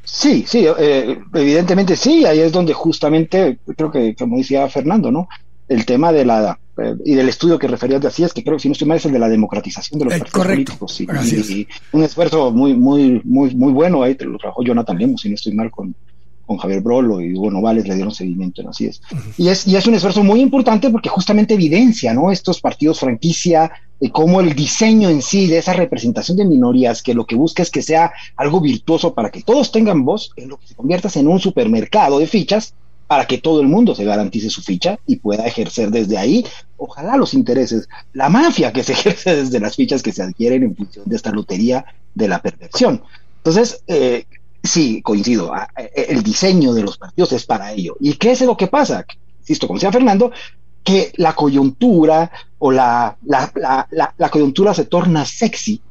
Sí, sí, eh, evidentemente sí, ahí es donde justamente, creo que como decía Fernando, ¿no? El tema de la y del estudio que referías de así es que creo que si no estoy mal es el de la democratización de los eh, partidos políticos y, un esfuerzo muy muy muy muy bueno ahí lo trabajó Jonathan Lemos si no estoy mal con, con Javier Brolo y Hugo Novales le dieron seguimiento en así es. y es y es un esfuerzo muy importante porque justamente evidencia no estos partidos franquicia y cómo el diseño en sí de esa representación de minorías que lo que busca es que sea algo virtuoso para que todos tengan voz en lo que se convierta en un supermercado de fichas para que todo el mundo se garantice su ficha y pueda ejercer desde ahí, ojalá los intereses, la mafia que se ejerce desde las fichas que se adquieren en función de esta lotería de la perfección. Entonces, eh, sí, coincido, ah, eh, el diseño de los partidos es para ello. ¿Y qué es lo que pasa? Insisto, como decía Fernando, que la coyuntura o la, coyuntura se torna sexy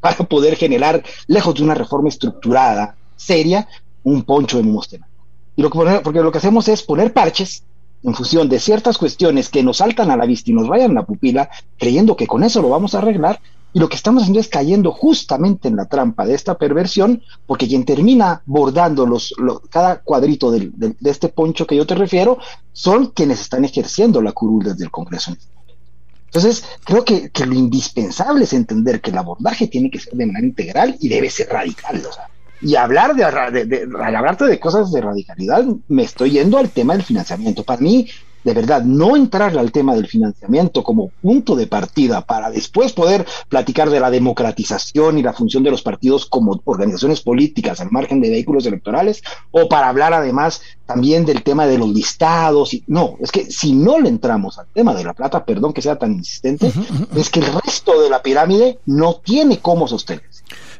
para poder generar, lejos de una reforma estructurada, seria, un poncho de mostena. Y lo que porque lo que hacemos es poner parches en función de ciertas cuestiones que nos saltan a la vista y nos vayan la pupila, creyendo que con eso lo vamos a arreglar, Y lo que estamos haciendo es cayendo justamente en la trampa de esta perversión, porque quien termina bordando los, cada cuadrito de este poncho que yo te refiero son quienes están ejerciendo la curul desde el Congreso. Entonces, creo que, que, lo indispensable es entender que el abordaje tiene que ser de manera integral y debe ser radical. O sea, y hablar de, de, hablarte de cosas de radicalidad, me estoy yendo al tema del financiamiento. Para mí, de verdad, no entrar al tema del financiamiento como punto de partida para después poder platicar de la democratización y la función de los partidos como organizaciones políticas al margen de vehículos electorales, o para hablar además también del tema de los listados. Y, no, es que si no le entramos al tema de la plata, perdón que sea tan insistente, es que el resto de la pirámide no tiene cómo sostenerse.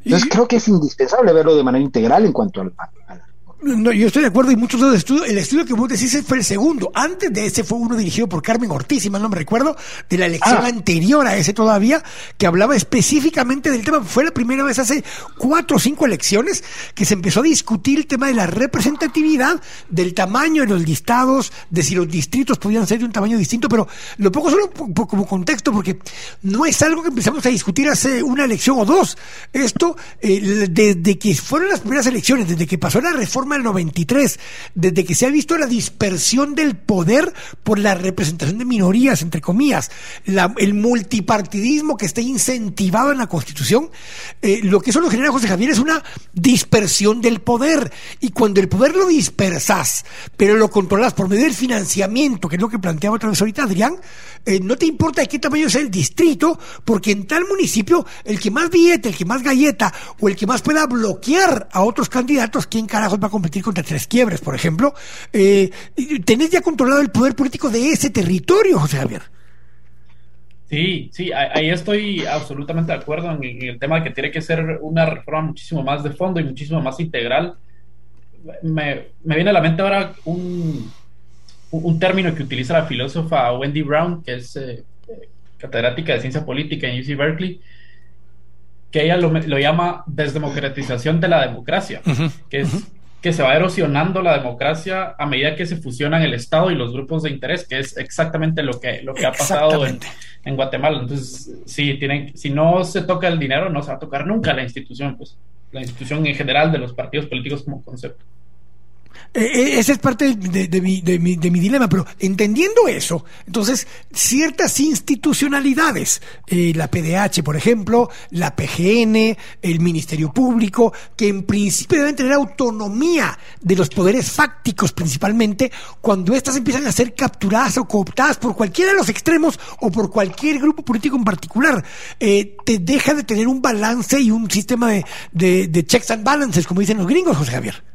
Entonces creo que es indispensable verlo de manera integral en cuanto al, a la no, yo estoy de acuerdo y muchos de los estudios, el estudio que vos decís fue el segundo. Antes de ese fue uno dirigido por Carmen Ortiz, si mal no me recuerdo, de la elección ah. anterior a ese todavía, que hablaba específicamente del tema. Fue la primera vez hace cuatro o cinco elecciones que se empezó a discutir el tema de la representatividad, del tamaño de los listados, de si los distritos podían ser de un tamaño distinto, pero lo pongo solo como contexto porque no es algo que empezamos a discutir hace una elección o dos. Esto, eh, desde que fueron las primeras elecciones, desde que pasó la reforma el 93, desde que se ha visto la dispersión del poder por la representación de minorías, entre comillas, el multipartidismo que está incentivado en la Constitución, eh, lo que eso lo genera José Javier es una dispersión del poder. Y cuando el poder lo dispersas, pero lo controlas por medio del financiamiento, que es lo que planteaba otra vez ahorita Adrián, eh, no te importa de qué tamaño sea el distrito, porque en tal municipio el que más billete, el que más galleta o el que más pueda bloquear a otros candidatos, ¿quién carajos va a competir contra tres quiebres, por ejemplo? Eh, tenés ya controlado el poder político de ese territorio, José Javier. Sí, sí, ahí estoy absolutamente de acuerdo en el tema de que tiene que ser una reforma muchísimo más de fondo y muchísimo más integral. Me, me viene a la mente ahora un, un término que utiliza la filósofa Wendy Brown, que es eh, catedrática de ciencia política en UC Berkeley, que ella lo, llama desdemocratización de la democracia, que es que se va erosionando la democracia a medida que se fusionan el Estado y los grupos de interés, que es exactamente lo que, lo que ha pasado en, en, Guatemala. Entonces, sí, tienen, si no se toca el dinero, no se va a tocar nunca la institución, pues la institución en general de los partidos políticos como concepto. Eh, eh, esa es parte de, mi, dilema, pero entendiendo eso, entonces ciertas institucionalidades, eh, la PDH, por ejemplo, la PGN, el Ministerio Público, que en principio deben tener autonomía de los poderes fácticos principalmente, cuando éstas empiezan a ser capturadas o cooptadas por cualquiera de los extremos o por cualquier grupo político en particular, te deja de tener un balance y un sistema de, de checks and balances, como dicen los gringos, José Javier.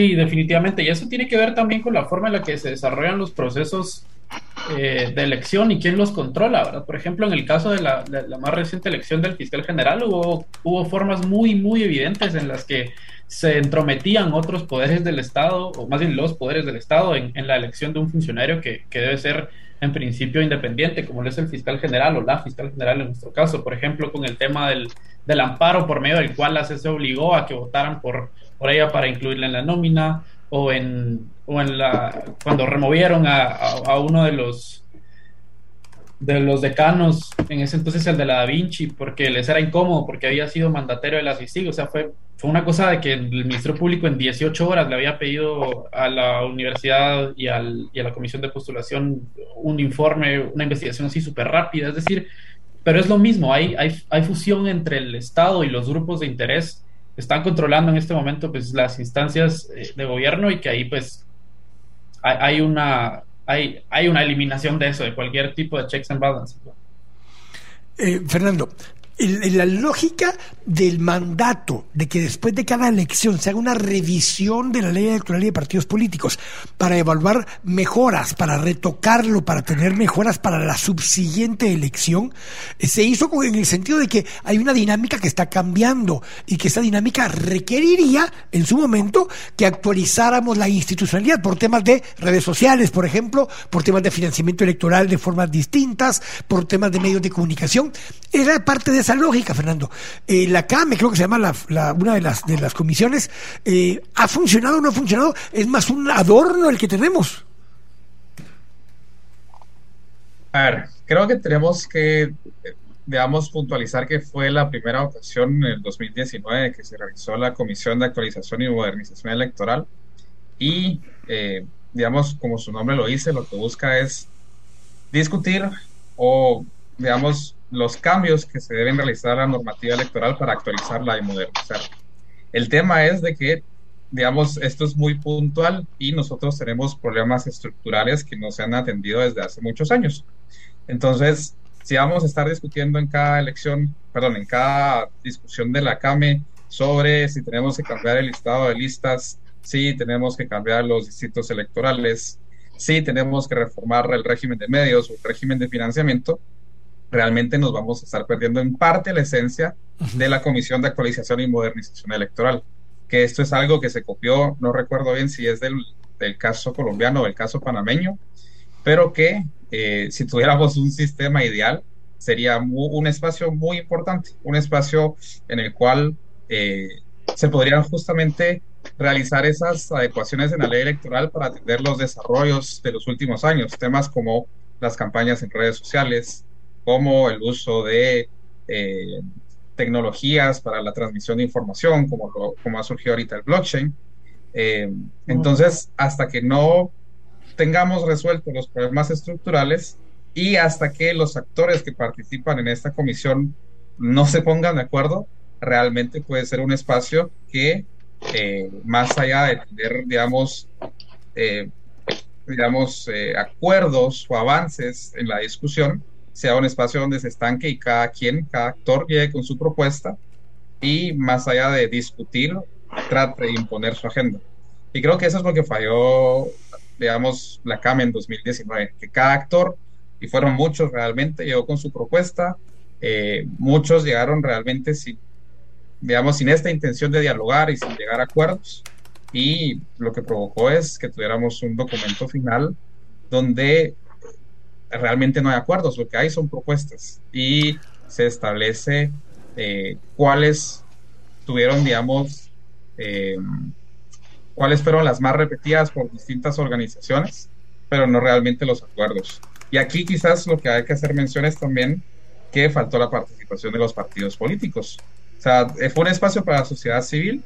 Sí, definitivamente. Y eso tiene que ver también con la forma en la que se desarrollan los procesos eh, de elección y quién los controla, ¿verdad? Por ejemplo, en el caso de la, más reciente elección del fiscal general hubo, hubo formas muy, muy evidentes en las que se entrometían otros poderes del Estado, o más bien los poderes del Estado, en, la elección de un funcionario que, que, debe ser en principio independiente, como lo es el fiscal general o la fiscal general en nuestro caso. Por ejemplo, con el tema del, del amparo por medio del cual la se obligó a que votaran por por ella para incluirla en la nómina o en, o en la cuando removieron a, uno de los de los decanos, en ese entonces el de la Da Vinci, porque les era incómodo, porque había sido mandatario de la CICIG, o sea, fue, fue una cosa de que el Ministerio Público en 18 horas le había pedido a la universidad y, al, y a la comisión de postulación un informe, una investigación así súper rápida, es decir, pero es lo mismo, hay, hay, hay fusión entre el Estado y los grupos de interés están controlando en este momento pues las instancias eh, de gobierno y que ahí pues hay, una hay, hay una eliminación de eso, de cualquier tipo de checks and balances. Eh, Fernando, la lógica del mandato de que después de cada elección se haga una revisión de la ley electoral y de partidos políticos para evaluar mejoras, para retocarlo, para tener mejoras para la subsiguiente elección, eh, se hizo en el sentido de que hay una dinámica que está cambiando y que esa dinámica requeriría en su momento que actualizáramos la institucionalidad por temas de redes sociales, por ejemplo, por temas de financiamiento electoral de formas distintas, por temas de medios de comunicación. Era parte de esa lógica, Fernando. Eh, la CAME, creo que se llama la, una de las, de las comisiones, eh, ¿ha funcionado o no ha funcionado? Es más un adorno el que tenemos. A ver, creo que tenemos que digamos, puntualizar que fue la primera ocasión en el 2019 que se realizó la Comisión de Actualización y Modernización Electoral y, eh, digamos, como su nombre lo dice, lo que busca es discutir o, digamos, los cambios que se deben realizar a la normativa electoral para actualizarla y modernizarla. El tema es de que, digamos, esto es muy puntual y nosotros tenemos problemas estructurales que no se han atendido desde hace muchos años. Entonces, si vamos a estar discutiendo en cada elección, perdón, en cada discusión de la CAME sobre si tenemos que cambiar el listado de listas, si tenemos que cambiar los distritos electorales, si tenemos que reformar el régimen de medios o el régimen de financiamiento, realmente nos vamos a estar perdiendo en parte la esencia de la Comisión de Actualización y Modernización Electoral, que esto es algo que se copió, no recuerdo bien si es del, del caso colombiano o el caso panameño, pero que eh, si tuviéramos un sistema ideal, sería un espacio muy importante, un espacio en el cual eh, se podrían justamente realizar esas adecuaciones en la ley electoral para atender los desarrollos de los últimos años, temas como las campañas en redes sociales, como el uso de eh, tecnologías para la transmisión de información, como, como ha surgido ahorita el blockchain. entonces, hasta que no tengamos resueltos los problemas estructurales y hasta que los actores que participan en esta comisión no se pongan de acuerdo, realmente puede ser un espacio que, eh, más allá de tener, digamos, eh, digamos, eh, acuerdos o avances en la discusión, sea un espacio donde se estanque y cada quien, cada actor llegue con su propuesta y más allá de discutir, trate de imponer su agenda. Y creo que eso es lo que falló digamos, la CAM en 2019, que cada actor, y fueron muchos realmente, llegó con su propuesta, eh, muchos llegaron realmente sin, digamos, sin esta intención de dialogar y sin llegar a acuerdos, y lo que provocó es que tuviéramos un documento final donde realmente no hay acuerdos, lo que hay son propuestas, y se establece eh, cuáles tuvieron, digamos, eh, cuáles fueron las más repetidas por distintas organizaciones, pero no realmente los acuerdos. Y aquí quizás lo que hay que hacer mención es también que faltó la participación de los partidos políticos. O sea, fue un espacio para la sociedad civil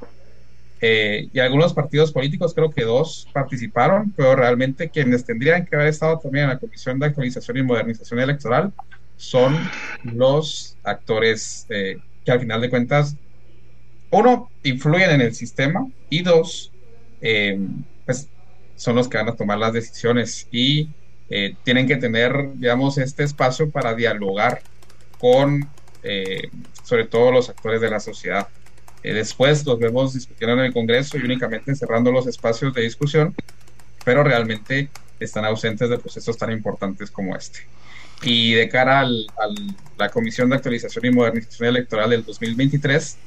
eh, y algunos partidos políticos, creo que dos, participaron, pero realmente quienes tendrían que haber estado también en la Comisión de Actualización y Modernización Electoral son los actores eh, que al final de cuentas, uno, influyen en el sistema y dos, eh, pues son los que van a tomar las decisiones y eh, tienen que tener, digamos, este espacio para dialogar con, eh, sobre todo, los actores de la sociedad. Después los vemos discutiendo en el Congreso y únicamente cerrando los espacios de discusión, pero realmente están ausentes de procesos tan importantes como este. Y de cara a la Comisión de Actualización y Modernización Electoral del 2023,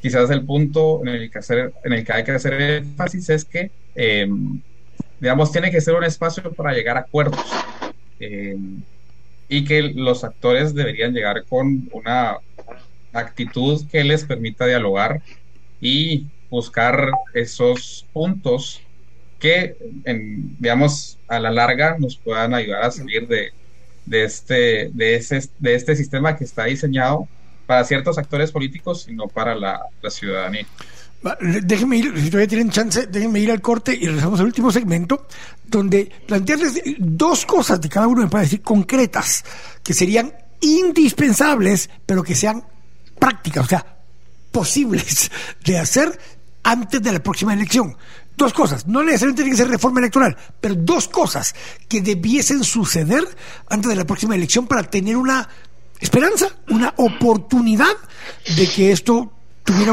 quizás el punto en el que, hacer, en el que hay que hacer énfasis es que, em, digamos, tiene que ser un espacio para llegar a acuerdos em, y que los actores deberían llegar con una actitud que les permita dialogar y buscar esos puntos que, digamos, a la larga nos puedan ayudar a salir de, de, este, de, ese, de este sistema que está diseñado para ciertos actores políticos y no para la, ciudadanía. Déjenme ir, si todavía tienen chance, déjenme ir al corte y regresamos al último segmento, donde plantearles dos cosas de cada uno, me parece decir, concretas, que serían indispensables, pero que sean prácticas, o sea, posibles de hacer antes de la próxima elección. Dos cosas, no necesariamente tiene que ser reforma electoral, pero dos cosas que debiesen suceder antes de la próxima elección para tener una esperanza, una oportunidad de que esto tuviera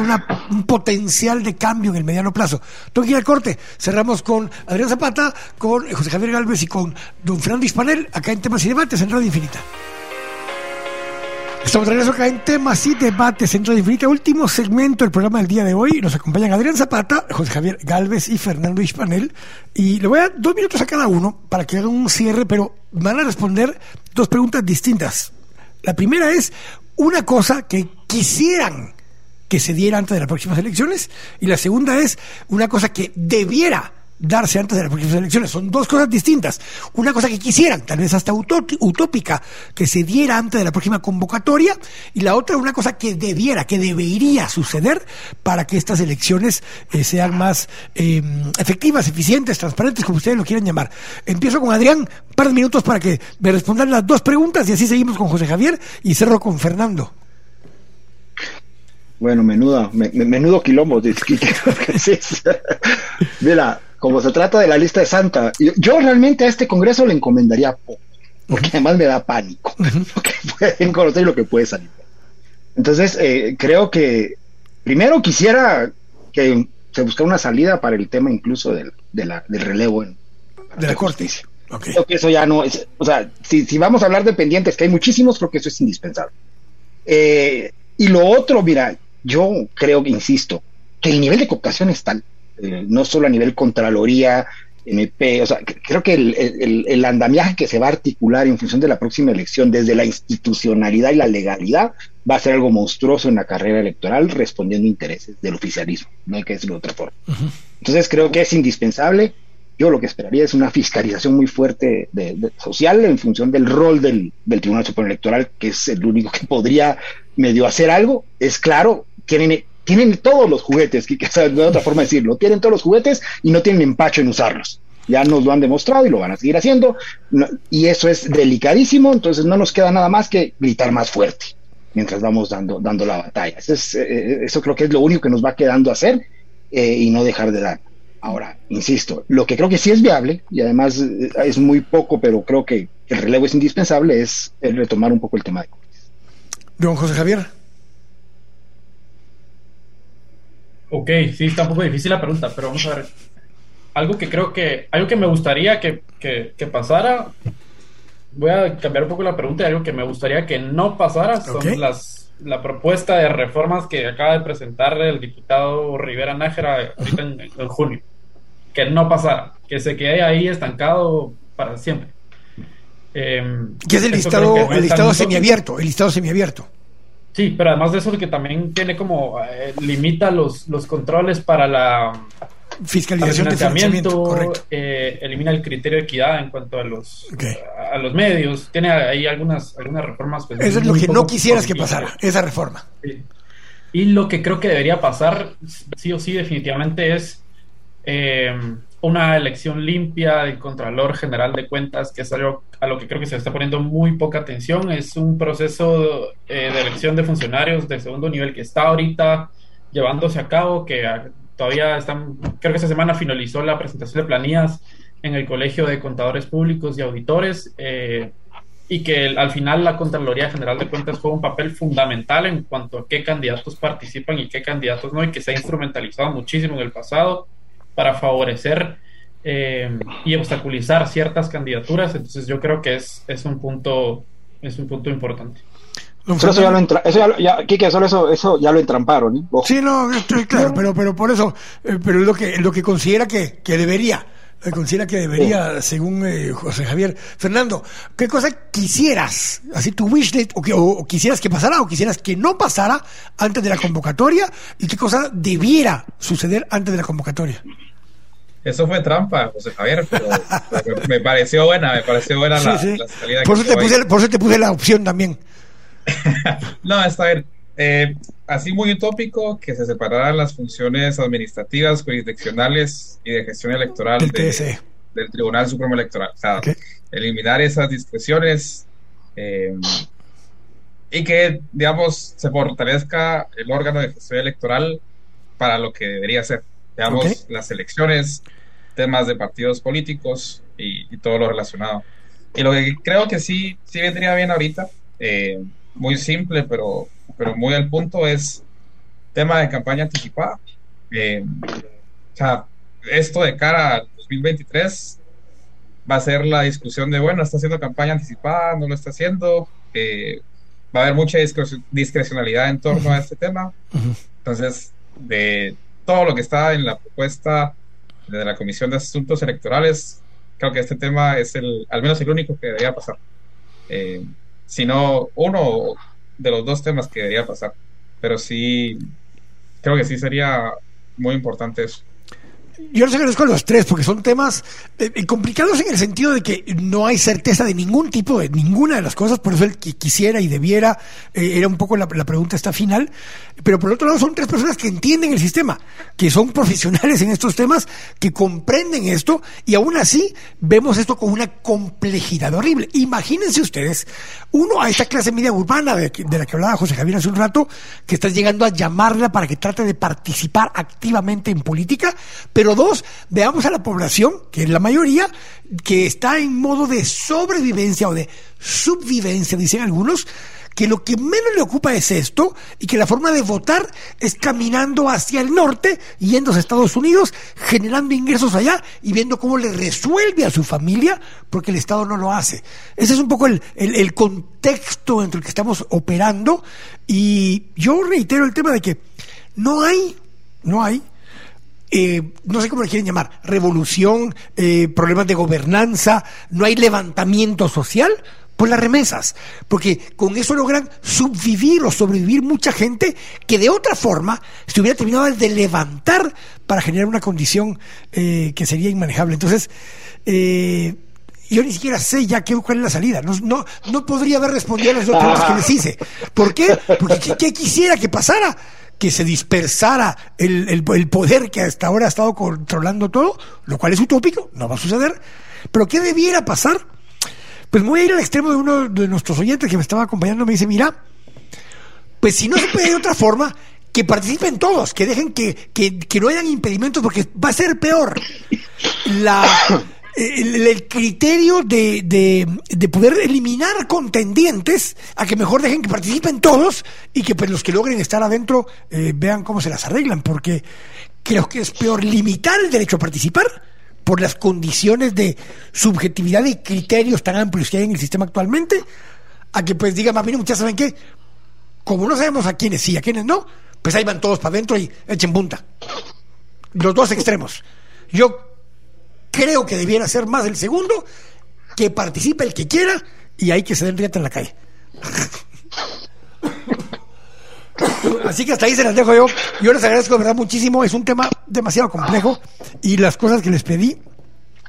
un potencial de cambio en el mediano plazo. Tengo que ir al corte. Cerramos con Adrián Zapata, con José Javier Galvez y con don Fernando Hispanel, acá en Temas y Debates en Radio Infinita. Estamos de regreso acá en Temas y Debates en Radio Infinita. Último segmento del programa del día de hoy. Nos acompañan Adrián Zapata, José Javier Galvez y Fernando Hispanel. Y le voy a dar dos minutos a cada uno para que hagan un cierre, pero van a responder dos preguntas distintas. La primera es una cosa que quisieran que se diera antes de las próximas elecciones y la segunda es una cosa que debiera darse antes de las próximas elecciones. Son dos cosas distintas. Una cosa que quisieran, tal vez hasta utópica, que se diera antes de la próxima convocatoria, y la otra una cosa que debiera, que debería suceder para que estas elecciones eh, sean más em, efectivas, eficientes, transparentes, como ustedes lo quieran llamar. Empiezo con Adrián, un par de minutos para que me respondan las dos preguntas y así seguimos con José Javier y cerro con Fernando. Bueno, menudo, menudo quilombo. Mira, como se trata de la lista de Santa, yo, realmente a este Congreso le encomendaría poco, porque además me da pánico, porque pueden conocer lo que puede salir. Entonces, eh, creo que primero quisiera que se buscara una salida para el tema incluso del, del relevo en de la Corte. Creo que eso ya no es, o sea, si, si, vamos a hablar de pendientes, que hay muchísimos, creo que eso es indispensable. Eh, y lo otro, mira, yo creo, insisto, que el nivel de cooptación es tal eh, no solo a nivel Contraloría, MP, o sea, creo que el, andamiaje que se va a articular en función de la próxima elección desde la institucionalidad y la legalidad va a ser algo monstruoso en la carrera electoral respondiendo a intereses del oficialismo, no hay que decirlo de otra forma. Entonces creo que es indispensable, yo lo que esperaría es una fiscalización muy fuerte de, social en función del rol del, del Tribunal Supremo Electoral, que es el único que podría medio hacer algo, es claro, tienen tienen todos los juguetes, que, de otra forma de decirlo, tienen todos los juguetes y no tienen empacho en usarlos. Ya nos lo han demostrado y lo van a seguir haciendo. y eso es delicadísimo, entonces no nos queda nada más que gritar más fuerte mientras vamos dando, dando la batalla. Eso, es, eh, eso creo que es lo único que nos va quedando hacer eh, y no dejar de dar. Ahora, insisto, lo que creo que sí es viable, y además eh, es muy poco, pero creo que el relevo es indispensable, es retomar un poco el tema de Don José Javier. Ok, sí, está un poco difícil la pregunta, pero vamos a ver. Algo que creo que, algo que me gustaría que, que, pasara, voy a cambiar un poco la pregunta, algo que me gustaría que no pasara son las, la propuesta de reformas que acaba de presentar el diputado Rivera Nájera ahorita en, junio. Que no pasara, que se quede ahí estancado para siempre. Eh, que es el listado, el listado semiabierto, el listado semiabierto. Sí, pero además de eso que también tiene como eh, limita los, los controles para la fiscalización de financiamiento, eh, elimina el criterio de equidad en cuanto a los a, los medios, tiene ahí algunas algunas reformas. Pues, eso es lo que no quisieras que pasara, esa reforma. Y lo que creo que debería pasar, sí o sí, definitivamente es eh, una elección limpia del Contralor General de Cuentas, que es algo a lo que creo que se está poniendo muy poca atención. Es un proceso eh, de elección de funcionarios de segundo nivel que está ahorita llevándose a cabo, que todavía están, creo que esta semana finalizó la presentación de planillas en el Colegio de Contadores Públicos y Auditores. Eh, y que al final la Contraloría General de Cuentas juega un papel fundamental en cuanto a qué candidatos participan y qué candidatos no, y que se ha instrumentalizado muchísimo en el pasado para favorecer eh, y obstaculizar ciertas candidaturas. Entonces yo creo que es, es un punto es un punto importante. eso ya lo entra, eso ya, ya Kike, solo eso, eso ya lo entramparon. ¿eh? Sí, no, estoy claro, pero, pero por eso, eh, pero es lo que, lo que considera que, que debería, considera que debería, según José Javier. Fernando, ¿qué cosa quisieras, así tu wish o, que, o, quisieras que pasara o quisieras que no pasara antes de la convocatoria y qué cosa debiera suceder antes de la convocatoria? Eso fue trampa, José Javier, pero, me pareció buena, me pareció buena la, salida. Por, eso te puse, por eso te puse la opción también. no, está bien. Eh, así muy utópico, que se separaran las funciones administrativas, jurisdiccionales y de gestión electoral del Tribunal Supremo Electoral. O sea, eliminar esas discreciones eh, y que, digamos, se fortalezca el órgano de gestión electoral para lo que debería ser. Digamos, las elecciones, temas de partidos políticos y, todo lo relacionado. Y lo que creo que sí, sí vendría bien ahorita, eh, muy simple, pero, pero muy al punto, es tema de campaña anticipada. Eh, o sea, esto de cara al 2023 va a ser la discusión de, bueno, está haciendo campaña anticipada, no lo está haciendo, eh, va a haber mucha discrecionalidad en torno a este tema. Entonces, de todo lo que está en la propuesta de la Comisión de Asuntos Electorales, creo que este tema es el, al menos el único que debería pasar. Eh, si no, uno de los dos temas que debería pasar. Pero sí, creo que sí sería muy importante eso. Yo les agradezco a los tres porque son temas eh, eh, complicados en el sentido de que no hay certeza de ningún tipo, de ninguna de las cosas, por eso el que quisiera y debiera, eh, era un poco la, pregunta esta final, pero por otro lado son tres personas que entienden el sistema, que son profesionales en estos temas, que comprenden esto y aún así vemos esto con una complejidad horrible. Imagínense ustedes, uno a esta clase media urbana de, de la que hablaba José Javier hace un rato, que está llegando a llamarla para que trate de participar activamente en política, pero dos, veamos a la población, que es la mayoría, que está en modo de sobrevivencia o de subvivencia, dicen algunos, que lo que menos le ocupa es esto y que la forma de votar es caminando hacia el norte, yendo a Estados Unidos, generando ingresos allá y viendo cómo le resuelve a su familia porque el Estado no lo hace. Ese es un poco el, el contexto entre el que estamos operando y yo reitero el tema de que no hay, no hay eh, no sé cómo le quieren llamar, revolución, eh, problemas de gobernanza, no hay levantamiento social por las remesas, porque con eso logran subvivir o sobrevivir mucha gente que de otra forma se hubiera terminado de levantar para generar una condición eh, que sería inmanejable. Entonces, yo ni siquiera sé ya qué, cuál es la salida. No, no, no podría haber respondido a las dos preguntas que les hice. ¿Por qué? Porque ¿qué quisiera que pasara? Que se dispersara el, el, poder que hasta ahora ha estado controlando todo, lo cual es utópico, no va a suceder. Pero ¿qué debiera pasar? Pues voy a ir al extremo de uno de nuestros oyentes que me estaba acompañando, me dice, mira, pues si no se puede de otra forma, que participen todos, que dejen que, que, que no hayan impedimentos, porque va a ser peor. La, el, criterio de, de, poder eliminar contendientes a que mejor dejen que participen todos y que pues, los que logren estar adentro eh, vean cómo se las arreglan, porque creo que es peor limitar el derecho a participar por las condiciones de subjetividad y criterios tan amplios que hay en el sistema actualmente, a que pues digan, mí muchachos, ¿saben qué? Como no sabemos a quiénes sí, a quiénes no, pues ahí van todos para adentro y echen punta. Los dos extremos. Yo creo que debiera ser más el segundo, que participe el que quiera y hay que se den riata en la calle. Así que hasta ahí se las dejo yo. Yo les agradezco de verdad muchísimo. Es un tema demasiado complejo y las cosas que les pedí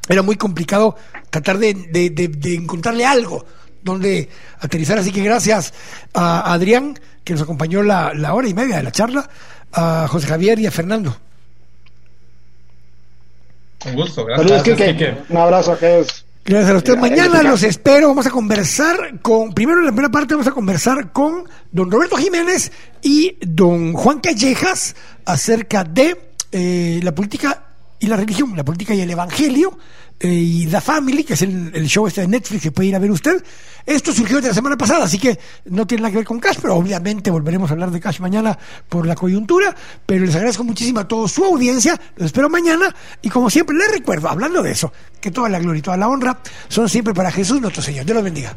era muy complicado tratar de, de encontrarle algo donde aterrizar. Así que gracias a Adrián, que nos acompañó la, la hora y media de la charla, a José Javier y a Fernando. Un gusto, gracias. Un abrazo a Gracias a usted. Mañana los espero. Vamos a conversar con. Primero, en la primera parte, vamos a conversar con don Roberto Jiménez y don Juan Callejas acerca de eh, la política y la religión, la política y el evangelio eh, y The Family, que es el, show este de Netflix que puede ir a ver usted. Esto surgió de la semana pasada, así que no tiene nada que ver con Cash, pero obviamente volveremos a hablar de Cash mañana por la coyuntura. Pero les agradezco muchísimo a toda su audiencia, los espero mañana y como siempre les recuerdo, hablando de eso, que toda la gloria y toda la honra son siempre para Jesús nuestro Señor. Dios los bendiga.